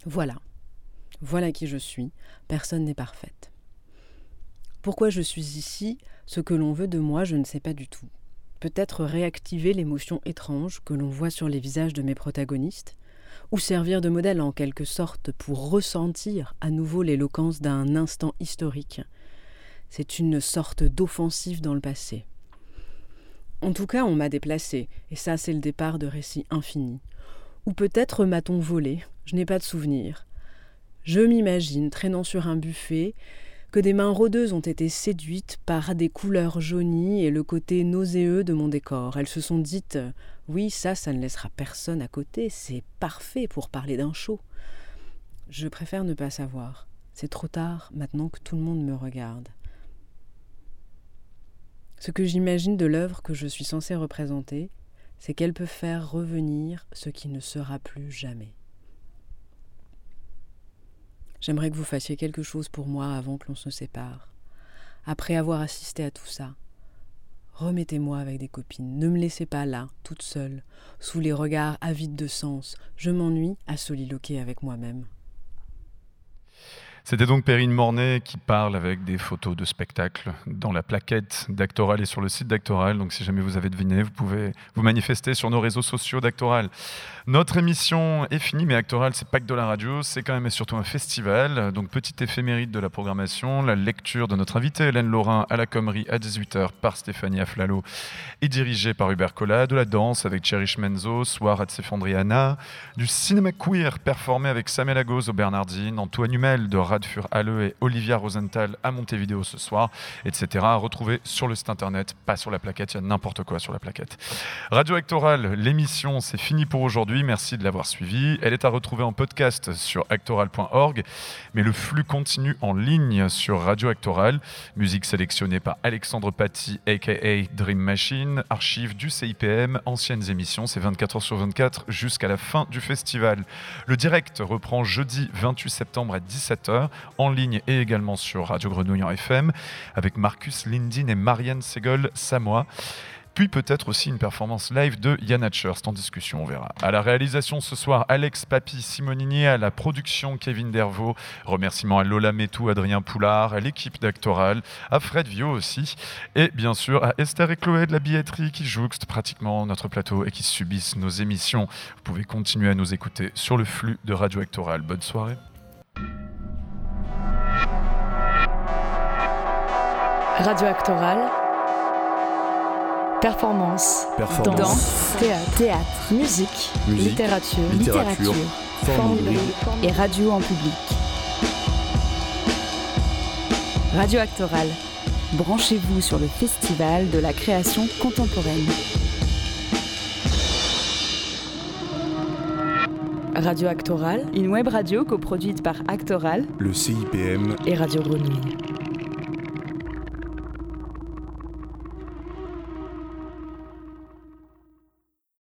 Voilà. Voilà qui je suis. Personne n'est parfaite. Pourquoi je suis ici? Ce que l'on veut de moi, je ne sais pas du tout. Peut-être réactiver l'émotion étrange que l'on voit sur les visages de mes protagonistes? Ou servir de modèle en quelque sorte pour ressentir à nouveau l'éloquence d'un instant historique? C'est une sorte d'offensive dans le passé. En tout cas, on m'a déplacé, et ça c'est le départ de récits infinis. Ou peut-être m'a-t-on volé, je n'ai pas de souvenir. Je m'imagine traînant sur un buffet, que des mains rôdeuses ont été séduites par des couleurs jaunies et le côté nauséeux de mon décor. Elles se sont dites Oui, ça, ça ne laissera personne à côté, c'est parfait pour parler d'un show. Je préfère ne pas savoir. C'est trop tard maintenant que tout le monde me regarde. Ce que j'imagine de l'œuvre que je suis censée représenter, c'est qu'elle peut faire revenir ce qui ne sera plus jamais. J'aimerais que vous fassiez quelque chose pour moi avant que l'on se sépare. Après avoir assisté à tout ça, remettez-moi avec des copines. Ne me laissez pas là, toute seule, sous les regards avides de sens. Je m'ennuie à soliloquer avec moi-même. C'était donc Perrine Mornay qui parle avec des photos de spectacles dans la plaquette d'Actoral et sur le site d'Actoral. Donc si jamais vous avez deviné, vous pouvez vous manifester sur nos réseaux sociaux d'Actoral. Notre émission est finie, mais Actoral, c'est pas que de la radio, c'est quand même et surtout un festival. Donc petite éphéméride de la programmation, la lecture de notre invité Hélène Laurin à la Commerie à 18h par Stéphanie Aflalo et dirigée par Hubert Collat, de la danse avec Cherish Menzo, soir à Tsefandriana, du cinéma queer performé avec Samuel Agos au Bernardine, Antoine Humel de Radfur Halle et Olivia Rosenthal à Montevideo ce soir, etc. à retrouver sur le site internet, pas sur la plaquette, il y a n'importe quoi sur la plaquette. Radio Actoral, l'émission, c'est fini pour aujourd'hui. Merci de l'avoir suivi. Elle est à retrouver en podcast sur actoral.org, mais le flux continue en ligne sur Radio Actoral. Musique sélectionnée par Alexandre Paty, aka Dream Machine, archives du CIPM, anciennes émissions, c'est 24 heures sur 24 jusqu'à la fin du festival. Le direct reprend jeudi 28 septembre à 17h, en ligne et également sur Radio Grenouille en FM, avec Marcus Lindin et Marianne Segol-Samoa puis peut-être aussi une performance live de Yann Hatcher, c'est en discussion, on verra. À la réalisation ce soir, Alex Papi Simonini, à la production Kevin Dervaux, remerciements à Lola Metou, Adrien Poulard, à l'équipe d'Actoral, à Fred Vio aussi, et bien sûr à Esther et Chloé de la billetterie qui jouxtent pratiquement notre plateau et qui subissent nos émissions. Vous pouvez continuer à nous écouter sur le flux de Radio Actoral. Bonne soirée. Radio Actoral. Performance, Performance. danse, théâtre, théâtre. Musique, Musique, littérature, littérature, et radio en public. Radio Actoral. Branchez-vous sur le festival de la création contemporaine. Radio Actoral, une web radio coproduite par Actoral. Le CIPM et Radio Grenouille.